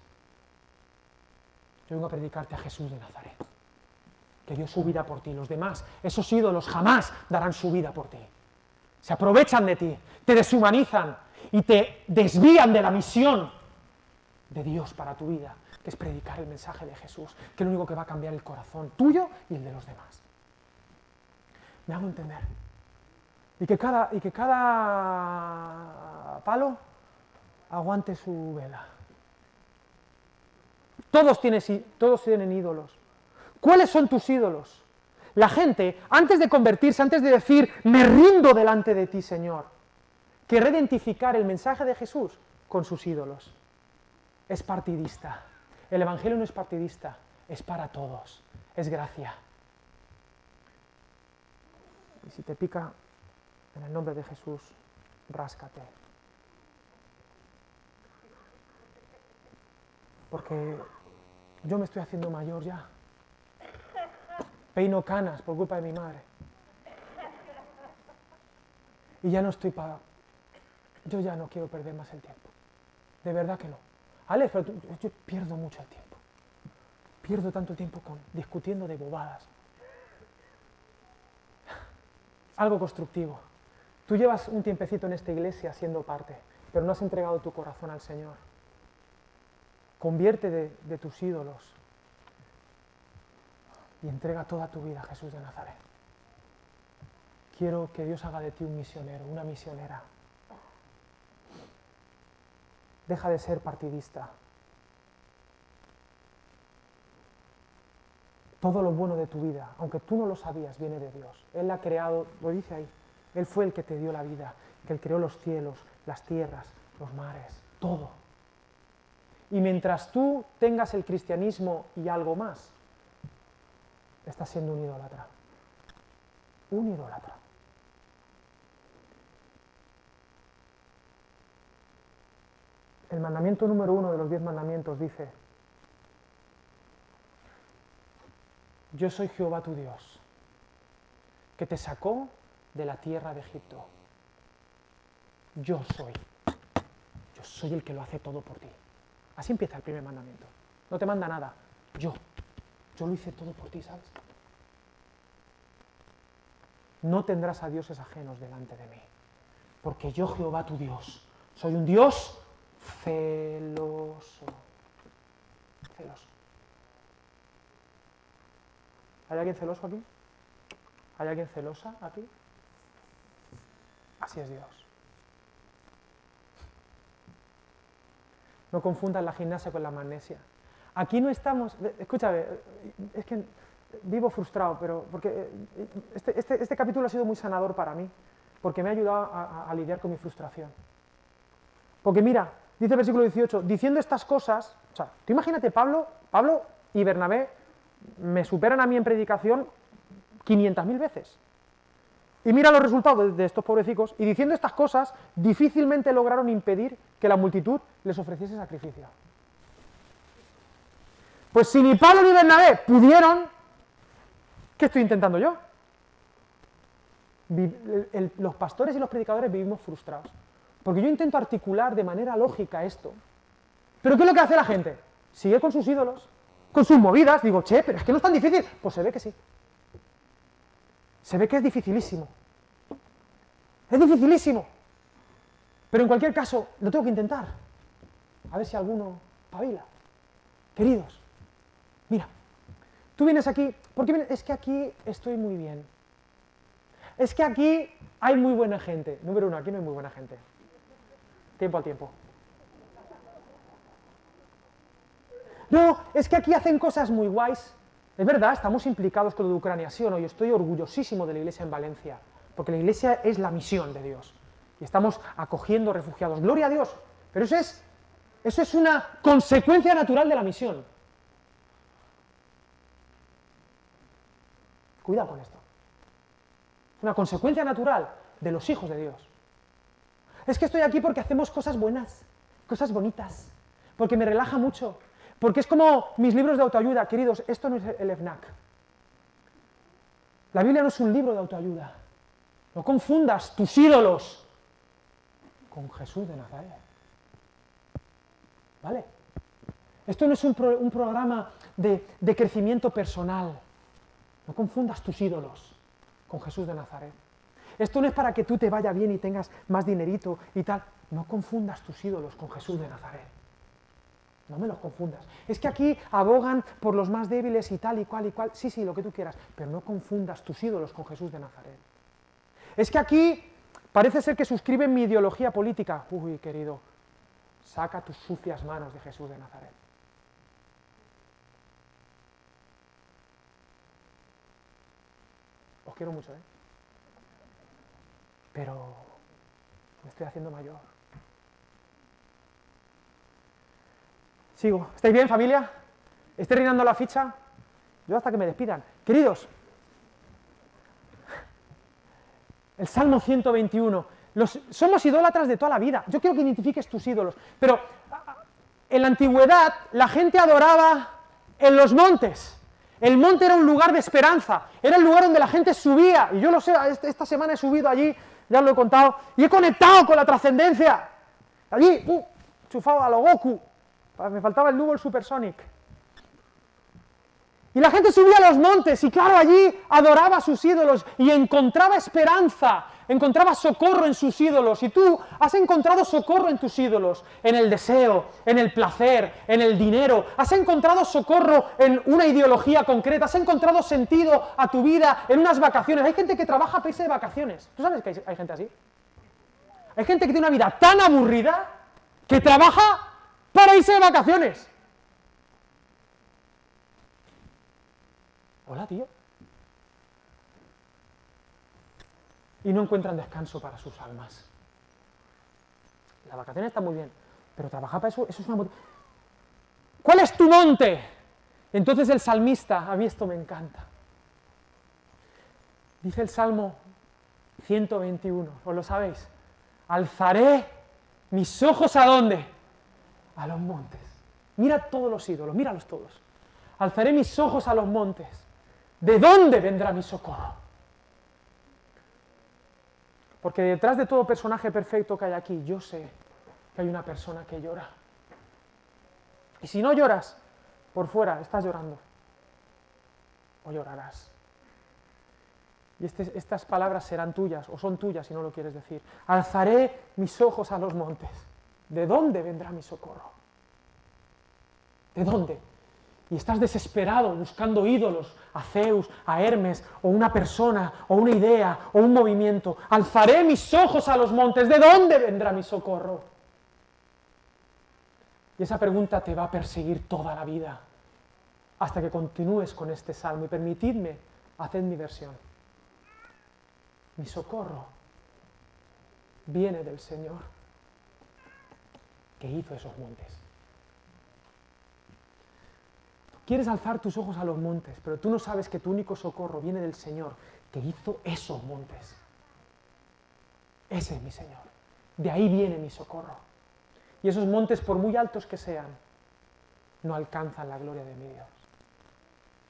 Yo vengo a predicarte a Jesús de Nazaret, que dio su vida por ti. Los demás, esos ídolos jamás darán su vida por ti. Se aprovechan de ti, te deshumanizan y te desvían de la misión de Dios para tu vida, que es predicar el mensaje de Jesús, que es lo único que va a cambiar el corazón tuyo y el de los demás. ¿Me hago entender? Y que cada, y que cada palo aguante su vela. Todos, todos tienen ídolos. ¿Cuáles son tus ídolos? La gente, antes de convertirse, antes de decir, me rindo delante de ti, Señor, quiere identificar el mensaje de Jesús con sus ídolos. Es partidista. El Evangelio no es partidista, es para todos, es gracia. Y si te pica, en el nombre de Jesús, ráscate. Porque yo me estoy haciendo mayor ya. Peino canas por culpa de mi madre. Y ya no estoy para... Yo ya no quiero perder más el tiempo. De verdad que no. Alex, pero yo pierdo mucho tiempo. Pierdo tanto tiempo con, discutiendo de bobadas. Algo constructivo. Tú llevas un tiempecito en esta iglesia siendo parte, pero no has entregado tu corazón al Señor. Convierte de, tus ídolos y entrega toda tu vida a Jesús de Nazaret. Quiero que Dios haga de ti un misionero, una misionera. Deja de ser partidista. Todo lo bueno de tu vida, aunque tú no lo sabías, viene de Dios. Él ha creado, lo dice ahí, él fue el que te dio la vida, que Él creó los cielos, las tierras, los mares, todo. Y mientras tú tengas el cristianismo y algo más, estás siendo un idólatra. Un idólatra. El mandamiento número uno de los diez mandamientos dice, yo soy Jehová tu Dios, que te sacó de la tierra de Egipto. Yo soy. Yo soy el que lo hace todo por ti. Así empieza el primer mandamiento. No te manda nada. Yo. Yo lo hice todo por ti, ¿sabes? No tendrás a dioses ajenos delante de mí. Porque yo, Jehová tu Dios, soy un Dios celoso. Celoso. ¿Hay alguien celoso aquí? ¿Hay alguien celosa aquí? Así es Dios. No confundan la gimnasia con la magnesia. Aquí no estamos, escúchame, es que vivo frustrado, pero porque eh, este, este, este capítulo ha sido muy sanador para mí, porque me ha ayudado a, lidiar con mi frustración. Porque mira, dice el versículo 18, diciendo estas cosas, o sea, tú imagínate Pablo, Pablo y Bernabé me superan a mí en predicación 500.000 veces. Y mira los resultados de estos pobrecicos, y diciendo estas cosas, difícilmente lograron impedir que la multitud les ofreciese sacrificio. Pues si ni Pablo ni Bernabé pudieron, ¿qué estoy intentando yo? los pastores y los predicadores vivimos frustrados. Porque yo intento articular de manera lógica esto. Pero ¿qué es lo que hace la gente? Sigue con sus ídolos, con sus movidas. Digo, che, pero es que no es tan difícil. Pues se ve que sí. Se ve que es dificilísimo. Es dificilísimo. Pero en cualquier caso, lo tengo que intentar. A ver si alguno pavila. Queridos, mira, tú vienes aquí, ¿por qué vienes? Es que aquí estoy muy bien. Es que aquí hay muy buena gente. Número uno, aquí no hay muy buena gente. Tiempo al tiempo. No, es que aquí hacen cosas muy guays. Es verdad, estamos implicados con lo de Ucrania, sí o no, yo estoy orgullosísimo de la iglesia en Valencia, porque la iglesia es la misión de Dios. Y estamos acogiendo refugiados. Gloria a Dios. Pero eso es, eso es una consecuencia natural de la misión. Cuidado con esto. Es una consecuencia natural de los hijos de Dios. Es que estoy aquí porque hacemos cosas buenas, cosas bonitas, porque me relaja mucho, porque es como mis libros de autoayuda, queridos, esto no es el FNAC. La Biblia no es un libro de autoayuda. No confundas tus ídolos con Jesús de Nazaret. ¿Vale? Esto no es un, programa de, de crecimiento personal. No confundas tus ídolos con Jesús de Nazaret. Esto no es para que tú te vaya bien y tengas más dinerito y tal. No confundas tus ídolos con Jesús de Nazaret. No me los confundas. Es que aquí abogan por los más débiles y tal y cual y cual. Sí, sí, lo que tú quieras. Pero no confundas tus ídolos con Jesús de Nazaret. Es que aquí parece ser que suscriben mi ideología política. Uy, querido, saca tus sucias manos de Jesús de Nazaret. Os quiero mucho, ¿eh? Pero me estoy haciendo mayor. Sigo. ¿Estáis bien, familia? ¿Estoy reinando la ficha? Yo hasta que me despidan. Queridos, el Salmo 121. somos idólatras de toda la vida. Yo quiero que identifiques tus ídolos. Pero en la antigüedad la gente adoraba en los montes. El monte era un lugar de esperanza. Era el lugar donde la gente subía. Y yo lo sé, esta semana he subido allí, ya lo he contado, y he conectado con la trascendencia. Allí, uh, chufado a lo Goku. Ah, me faltaba el nuevo, Supersonic. Y la gente subía a los montes y claro, allí adoraba a sus ídolos y encontraba esperanza, encontraba socorro en sus ídolos. Y tú has encontrado socorro en tus ídolos, en el deseo, en el placer, en el dinero. Has encontrado socorro en una ideología concreta, has encontrado sentido a tu vida en unas vacaciones. Hay gente que trabaja a irse de vacaciones. ¿Tú sabes que hay gente así? Hay gente que tiene una vida tan aburrida que trabaja para irse de vacaciones. Hola, tío. Y no encuentran descanso para sus almas. La vacaciones está muy bien, pero trabajar para eso, eso es una... ¿Cuál es tu monte? Entonces el salmista, a mí esto me encanta. Dice el Salmo 121, ¿os lo sabéis? Alzaré mis ojos a dónde? a los montes. Mira todos los ídolos, míralos todos. Alzaré mis ojos a los montes. ¿De dónde vendrá mi socorro? Porque detrás de todo personaje perfecto que hay aquí, yo sé que hay una persona que llora. Y si no lloras, por fuera estás llorando. O llorarás. Y este, estas palabras serán tuyas, o son tuyas si no lo quieres decir. Alzaré mis ojos a los montes. ¿De dónde vendrá mi socorro? ¿De dónde? Y estás desesperado buscando ídolos, a Zeus, a Hermes, o una persona, o una idea, o un movimiento. Alzaré mis ojos a los montes. ¿De dónde vendrá mi socorro? Y esa pregunta te va a perseguir toda la vida, hasta que continúes con este salmo. Y permitidme hacer mi versión. Mi socorro viene del Señor que hizo esos montes. Quieres alzar tus ojos a los montes, pero tú no sabes que tu único socorro viene del Señor que hizo esos montes. Ese es mi Señor. De ahí viene mi socorro. Y esos montes, por muy altos que sean, no alcanzan la gloria de mi Dios.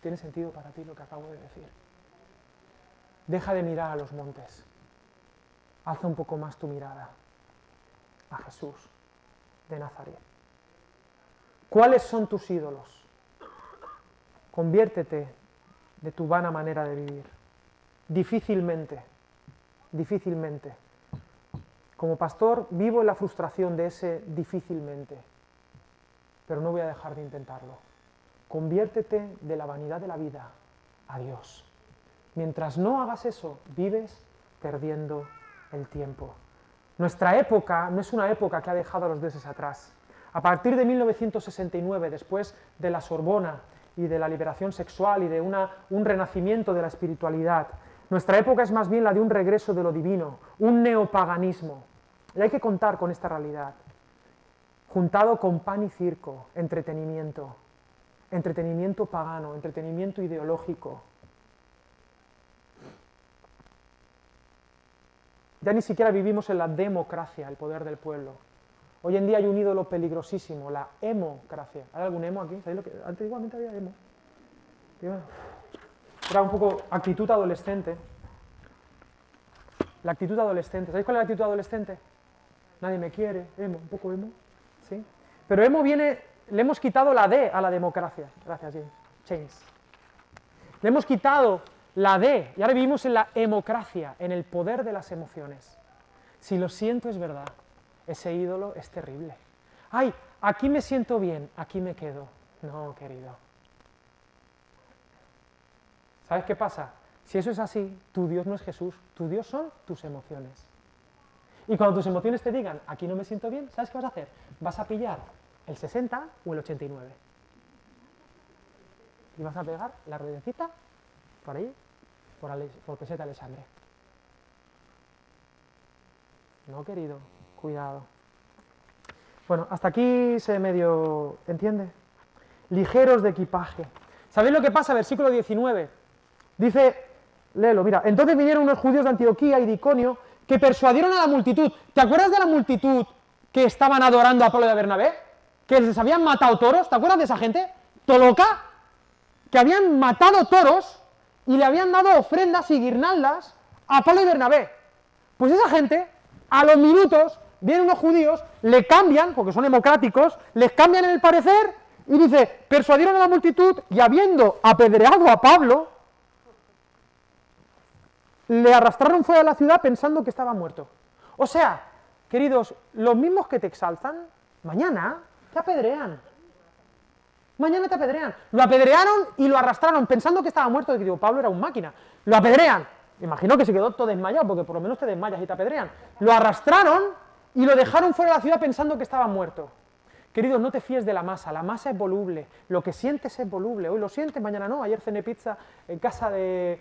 ¿Tiene sentido para ti lo que acabo de decir? Deja de mirar a los montes. Alza un poco más tu mirada a Jesús de Nazaret. ¿Cuáles son tus ídolos? Conviértete de tu vana manera de vivir. Difícilmente, difícilmente. Como pastor vivo en la frustración de ese difícilmente, pero no voy a dejar de intentarlo. Conviértete de la vanidad de la vida a Dios. Mientras no hagas eso, vives perdiendo el tiempo. Nuestra época no es una época que ha dejado los dioses atrás. A partir de 1969, después de la Sorbona y de la liberación sexual y de una, un renacimiento de la espiritualidad, nuestra época es más bien la de un regreso de lo divino, un neopaganismo. Y hay que contar con esta realidad, juntado con pan y circo, entretenimiento, entretenimiento pagano, entretenimiento ideológico, Ya ni siquiera vivimos en la democracia, el poder del pueblo. Hoy en día hay un ídolo peligrosísimo, la emocracia. ¿Hay algún emo aquí? ¿Sabéis lo que? Antes igualmente había emo. Era un poco actitud adolescente. La actitud adolescente. ¿Sabéis cuál es la actitud adolescente? Nadie me quiere, emo, un poco emo. ¿Sí? Pero emo viene, le hemos quitado la D a la democracia. Gracias, James. Le hemos quitado la D, y ahora vivimos en la emocracia, en el poder de las emociones. Si lo siento es verdad, ese ídolo es terrible. Ay, aquí me siento bien, aquí me quedo. No, querido. ¿Sabes qué pasa? Si eso es así, tu Dios no es Jesús, tu Dios son tus emociones. Y cuando tus emociones te digan, aquí no me siento bien, ¿sabes qué vas a hacer? Vas a pillar el 60 o el 89. Y vas a pegar la ruedecita por ahí, por, por peseta Alexandre. No, querido, cuidado. Bueno, hasta aquí se medio entiende. Ligeros de equipaje. ¿Sabéis lo que pasa? Versículo 19. Dice, léelo, mira, entonces vinieron unos judíos de Antioquía y de Iconio que persuadieron a la multitud. ¿Te acuerdas de la multitud que estaban adorando a Pablo de Bernabé? Que les habían matado toros, ¿te acuerdas de esa gente? Toloca, que habían matado toros y le habían dado ofrendas y guirnaldas a Pablo y Bernabé. Pues esa gente, a los minutos, vienen unos judíos, le cambian, porque son democráticos, les cambian el parecer y dice, persuadieron a la multitud y habiendo apedreado a Pablo, le arrastraron fuera de la ciudad pensando que estaba muerto. O sea, queridos, los mismos que te exaltan, mañana te apedrean mañana te apedrean. Lo apedrearon y lo arrastraron pensando que estaba muerto. Y digo, Pablo era un máquina. Lo apedrean. Imagino que se quedó todo desmayado, porque por lo menos te desmayas y te apedrean. Lo arrastraron y lo dejaron fuera de la ciudad pensando que estaba muerto. Queridos, no te fíes de la masa, la masa es voluble, lo que sientes es voluble, hoy lo sientes, mañana no, ayer cené pizza en casa de,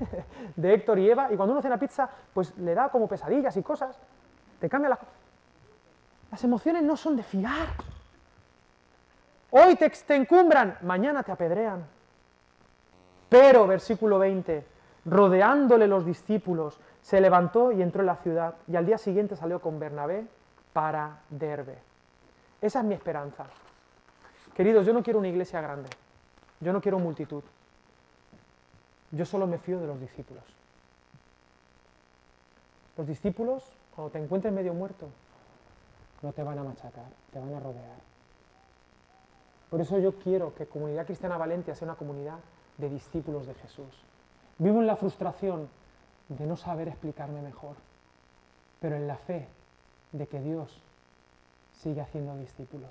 de Héctor y Eva, y cuando uno cena pizza, pues le da como pesadillas y cosas, te cambia las Las emociones no son de fiar, Hoy te, encumbran, mañana te apedrean. Pero, versículo 20, rodeándole los discípulos, se levantó y entró en la ciudad, y al día siguiente salió con Bernabé para Derbe. Esa es mi esperanza. Queridos, yo no quiero una iglesia grande, yo no quiero multitud. Yo solo me fío de los discípulos. Los discípulos, cuando te encuentren medio muerto, no te van a machacar, te van a rodear. Por eso yo quiero que Comunidad Cristiana Valencia sea una comunidad de discípulos de Jesús. Vivo en la frustración de no saber explicarme mejor, pero en la fe de que Dios sigue haciendo discípulos.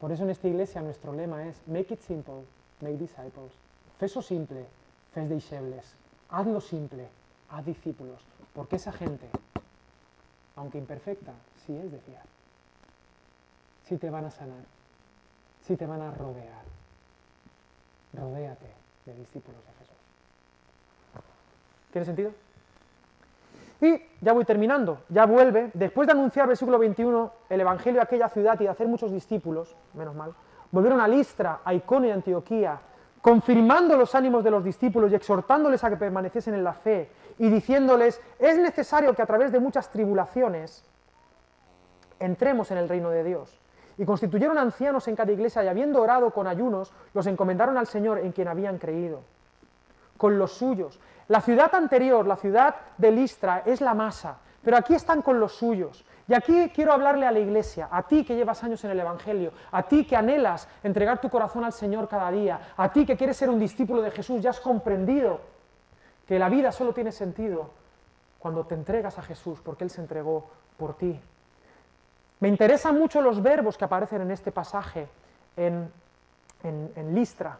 Por eso en esta iglesia nuestro lema es Make it simple, make disciples. Feso simple, fes deixebles. Hazlo simple, haz discípulos. Porque esa gente, aunque imperfecta, sí es de fiar. Sí te van a sanar, sí te van a rodear. Rodéate de discípulos de Jesús. ¿Tiene sentido? Y ya voy terminando, ya vuelve, después de anunciar versículo 21 el Evangelio a aquella ciudad y de hacer muchos discípulos, menos mal, volvieron a Listra, a Iconio y Antioquía, confirmando los ánimos de los discípulos y exhortándoles a que permaneciesen en la fe y diciéndoles, es necesario que a través de muchas tribulaciones entremos en el reino de Dios. Y constituyeron ancianos en cada iglesia y habiendo orado con ayunos, los encomendaron al Señor en quien habían creído, con los suyos. La ciudad anterior, la ciudad de Listra, es la masa, pero aquí están con los suyos. Y aquí quiero hablarle a la iglesia, a ti que llevas años en el Evangelio, a ti que anhelas entregar tu corazón al Señor cada día, a ti que quieres ser un discípulo de Jesús, ya has comprendido que la vida solo tiene sentido cuando te entregas a Jesús, porque Él se entregó por ti. Me interesan mucho los verbos que aparecen en este pasaje en, en Listra.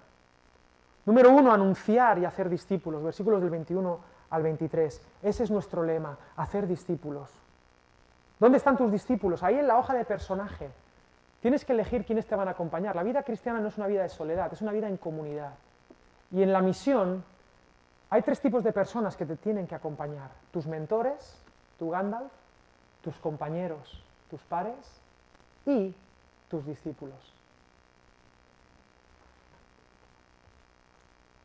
Número uno, anunciar y hacer discípulos, versículos del 21 al 23. Ese es nuestro lema, hacer discípulos. ¿Dónde están tus discípulos? Ahí en la hoja de personaje. Tienes que elegir quiénes te van a acompañar. La vida cristiana no es una vida de soledad, es una vida en comunidad. Y en la misión hay tres tipos de personas que te tienen que acompañar. Tus mentores, tu Gandalf, tus compañeros, tus pares y tus discípulos.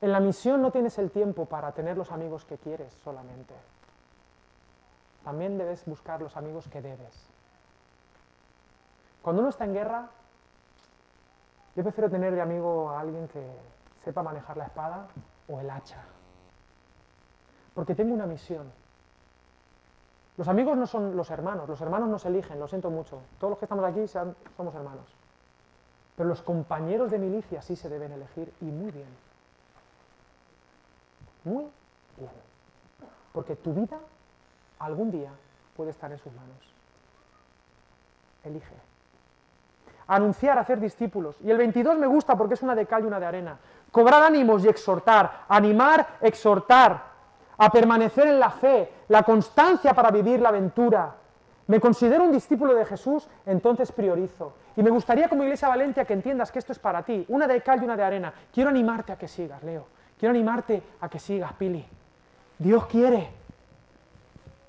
En la misión no tienes el tiempo para tener los amigos que quieres solamente también debes buscar los amigos que debes. Cuando uno está en guerra, yo prefiero tener de amigo a alguien que sepa manejar la espada o el hacha. Porque tengo una misión. Los amigos no son los hermanos, los hermanos no se eligen, lo siento mucho. Todos los que estamos aquí somos hermanos. Pero los compañeros de milicia sí se deben elegir y muy bien. Muy bien. Porque tu vida algún día puede estar en sus manos. Elige. Anunciar, hacer discípulos. Y el 22 me gusta porque es una de cal y una de arena. Cobrar ánimos y exhortar. Animar, exhortar. A permanecer en la fe, la constancia para vivir la aventura. Me considero un discípulo de Jesús, entonces priorizo. Y me gustaría como Iglesia Valencia que entiendas que esto es para ti, una de cal y una de arena. Quiero animarte a que sigas, Leo. Quiero animarte a que sigas, Pili. Dios quiere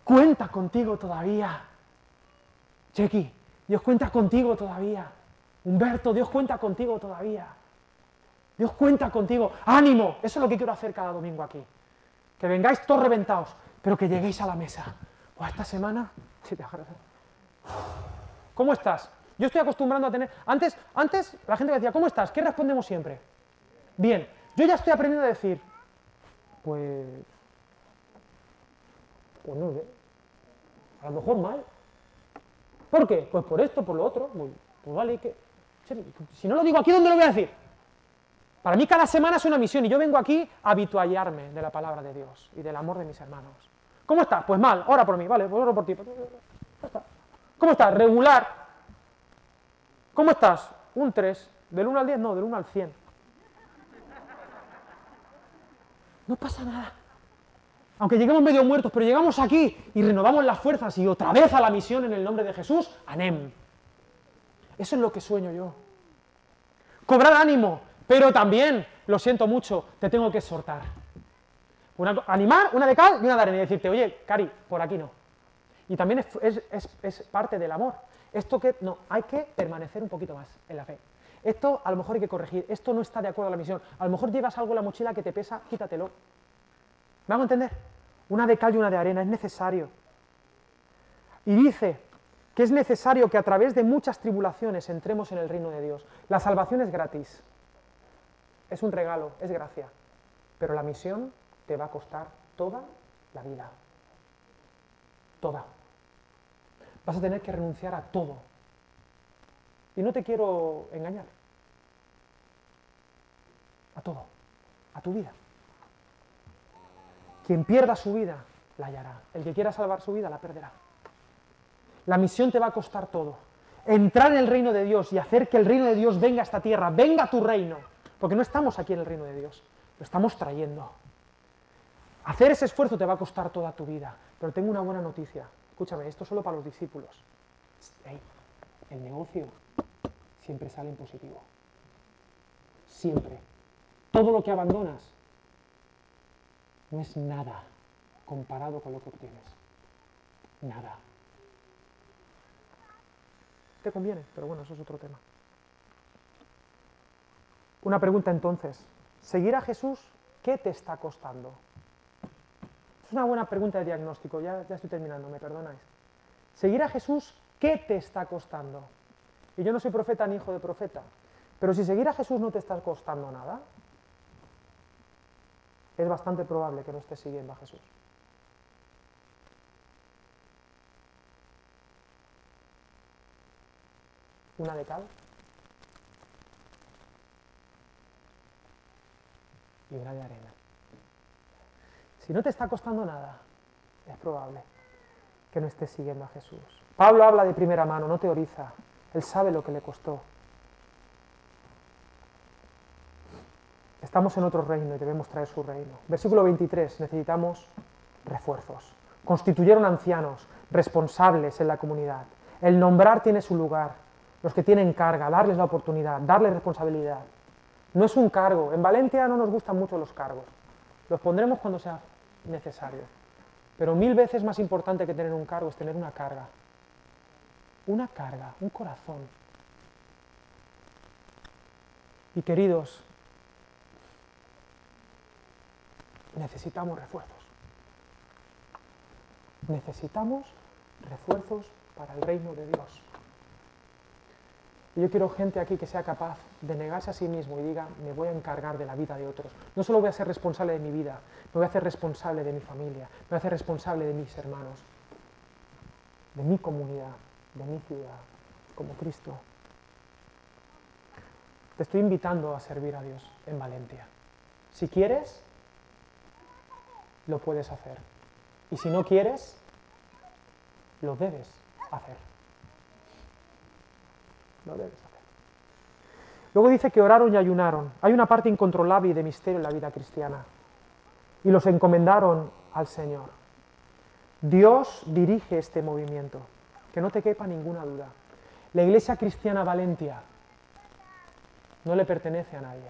cuenta contigo todavía. Chequi, Dios cuenta contigo todavía. Humberto, Dios cuenta contigo todavía. Dios cuenta contigo. Ánimo, eso es lo que quiero hacer cada domingo aquí. Que vengáis todos reventados, pero que lleguéis a la mesa. O esta semana, ¿Cómo estás? Yo estoy acostumbrando a tener. Antes, antes la gente me decía, ¿cómo estás? ¿Qué respondemos siempre? Bien. Yo ya estoy aprendiendo a decir, pues pues no sé. A lo mejor mal. ¿Por qué? Pues por esto, por lo otro. Pues, pues vale, que. Si no lo digo aquí, ¿dónde lo voy a decir? Para mí cada semana es una misión y yo vengo aquí a habituallarme de la palabra de Dios y del amor de mis hermanos. ¿Cómo estás? Pues mal, ora por mí, vale, pues oro por ti. ¿Cómo estás? Regular. ¿Cómo estás? Un 3. ¿Del 1 al 10? No, del 1 al 100. No pasa nada aunque lleguemos medio muertos, pero llegamos aquí y renovamos las fuerzas y otra vez a la misión en el nombre de Jesús, anem. Eso es lo que sueño yo. Cobrar ánimo, pero también, lo siento mucho, te tengo que exhortar. animar, una de cal y una de arena y decirte, oye, Cari, por aquí no. Y también es, parte del amor. Esto que, no, hay que permanecer un poquito más en la fe. Esto a lo mejor hay que corregir, esto no está de acuerdo a la misión. A lo mejor llevas algo en la mochila que te pesa, quítatelo. ¿Me hago entender? Una de cal y una de arena, es necesario. Y dice que es necesario que a través de muchas tribulaciones entremos en el reino de Dios. La salvación es gratis, es un regalo, es gracia, pero la misión te va a costar toda la vida. Toda. Vas a tener que renunciar a todo. Y no te quiero engañar. A todo. A tu vida. Quien pierda su vida, la hallará. El que quiera salvar su vida, la perderá. La misión te va a costar todo. Entrar en el reino de Dios y hacer que el reino de Dios venga a esta tierra, venga a tu reino. Porque no estamos aquí en el reino de Dios, lo estamos trayendo. Hacer ese esfuerzo te va a costar toda tu vida. Pero tengo una buena noticia. Escúchame, esto solo para los discípulos. el negocio siempre sale en positivo. Siempre. Todo lo que abandonas no es nada comparado con lo que obtienes. Nada. Te conviene, pero bueno, eso es otro tema. Una pregunta entonces. ¿Seguir a Jesús qué te está costando? Es una buena pregunta de diagnóstico, ya, ya estoy terminando, me perdonáis. Seguir a Jesús, ¿qué te está costando? Y yo no soy profeta ni hijo de profeta, pero si seguir a Jesús no te está costando nada, es bastante probable que no estés siguiendo a Jesús. Una de cal y una de arena. Si no te está costando nada, es probable que no estés siguiendo a Jesús. Pablo habla de primera mano, no teoriza. Él sabe lo que le costó. Estamos en otro reino y debemos traer su reino. Versículo 23, necesitamos refuerzos. Constituyeron ancianos, responsables en la comunidad. El nombrar tiene su lugar. Los que tienen carga, darles la oportunidad, darles responsabilidad. No es un cargo. En Valencia no nos gustan mucho los cargos. Los pondremos cuando sea necesario. Pero mil veces más importante que tener un cargo es tener una carga. Una carga, un corazón. Y queridos, necesitamos refuerzos. Necesitamos refuerzos para el reino de Dios. Yo quiero gente aquí que sea capaz de negarse a sí mismo y diga, me voy a encargar de la vida de otros. No solo voy a ser responsable de mi vida, me voy a hacer responsable de mi familia, me voy a hacer responsable de mis hermanos, de mi comunidad, de mi ciudad, como Cristo. Te estoy invitando a servir a Dios en Valencia. Si quieres, lo puedes hacer. Y si no quieres, lo debes hacer debes hacer. Luego dice que oraron y ayunaron. Hay una parte incontrolable y de misterio en la vida cristiana. Y los encomendaron al Señor. Dios dirige este movimiento, que no te quepa ninguna duda. La iglesia cristiana Valencia no le pertenece a nadie.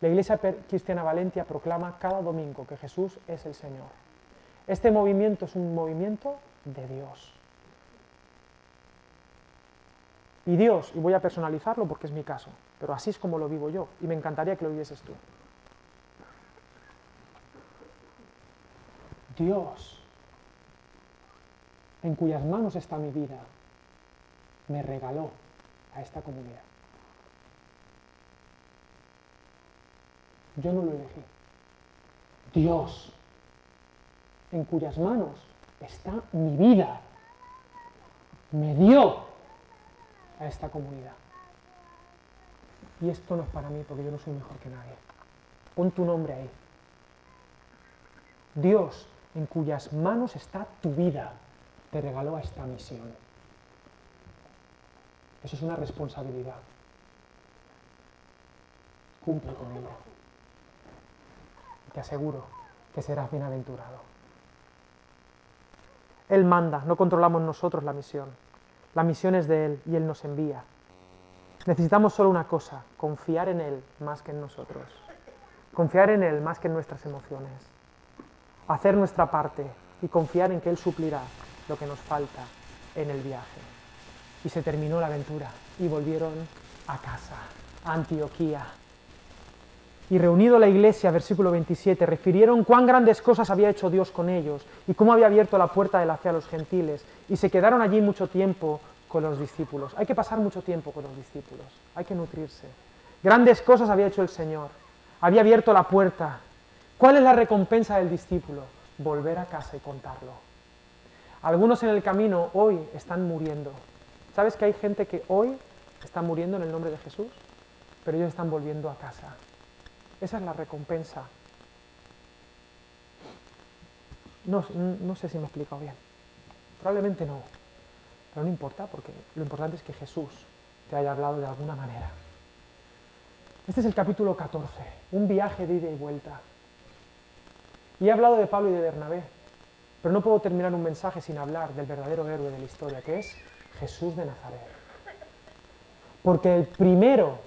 La iglesia cristiana Valencia proclama cada domingo que Jesús es el Señor. Este movimiento es un movimiento de Dios. Y Dios, y voy a personalizarlo porque es mi caso, pero así es como lo vivo yo, y me encantaría que lo vivieses tú. Dios, en cuyas manos está mi vida, me regaló a esta comunidad. Yo no lo elegí. Dios, en cuyas manos está mi vida, me dio a esta comunidad. Y esto no es para mí porque yo no soy mejor que nadie. Pon tu nombre ahí. Dios, en cuyas manos está tu vida, te regaló a esta misión. Eso es una responsabilidad. Cumple con ella. Te aseguro que serás bienaventurado. Él manda, no controlamos nosotros la misión. La misión es de Él y Él nos envía. Necesitamos solo una cosa, confiar en Él más que en nosotros. Confiar en Él más que en nuestras emociones. Hacer nuestra parte y confiar en que Él suplirá lo que nos falta en el viaje. Y se terminó la aventura y volvieron a casa, a Antioquía. Y reunido la iglesia, versículo 27, refirieron cuán grandes cosas había hecho Dios con ellos y cómo había abierto la puerta de la fe a los gentiles. Y se quedaron allí mucho tiempo con los discípulos. Hay que pasar mucho tiempo con los discípulos, hay que nutrirse. Grandes cosas había hecho el Señor, había abierto la puerta ¿Cuál es la recompensa del discípulo? Volver a casa y contarlo. Algunos en el camino hoy están muriendo. ¿Sabes que hay gente que hoy está muriendo en el nombre de Jesús? Pero ellos están volviendo a casa. Esa es la recompensa. No, no sé si me he explicado bien. Probablemente no. Pero no importa, porque lo importante es que Jesús te haya hablado de alguna manera. Este es el capítulo 14, un viaje de ida y vuelta. Y he hablado de Pablo y de Bernabé, pero no puedo terminar un mensaje sin hablar del verdadero héroe de la historia, que es Jesús de Nazaret. Porque el primero,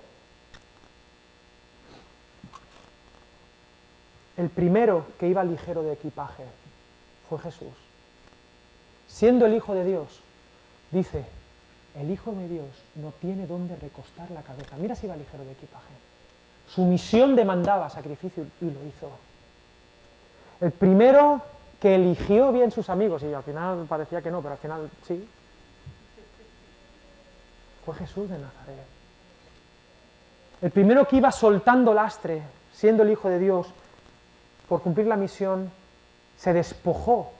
el primero que iba ligero de equipaje fue Jesús. Siendo el Hijo de Dios, dice, el Hijo de Dios no tiene dónde recostar la cabeza. Mira si va ligero de equipaje. Su misión demandaba sacrificio y lo hizo. El primero que eligió bien sus amigos, y al final parecía que no, pero al final sí, fue Jesús de Nazaret. El primero que iba soltando lastre, siendo el Hijo de Dios, por cumplir la misión, se despojó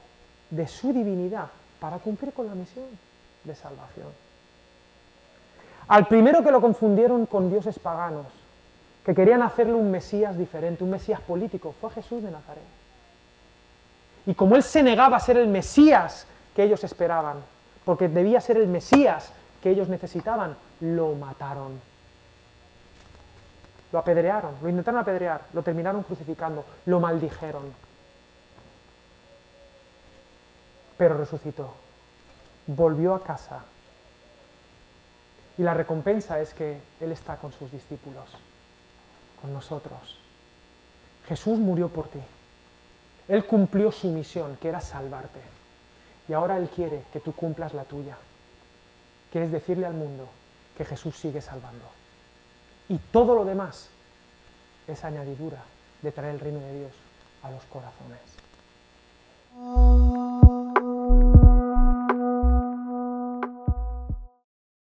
de su divinidad para cumplir con la misión de salvación. Al primero que lo confundieron con dioses paganos, que querían hacerle un Mesías diferente, un Mesías político, fue Jesús de Nazaret. Y como él se negaba a ser el Mesías que ellos esperaban, porque debía ser el Mesías que ellos necesitaban, lo mataron. Lo apedrearon, lo intentaron apedrear, lo terminaron crucificando, lo maldijeron. Pero resucitó, volvió a casa. Y la recompensa es que Él está con sus discípulos con nosotros. Jesús murió por ti. Él cumplió su misión, que era salvarte. Y ahora Él quiere que tú cumplas la tuya. Quieres decirle al mundo que Jesús sigue salvando. Y todo lo demás es añadidura de traer el reino de Dios a los corazones.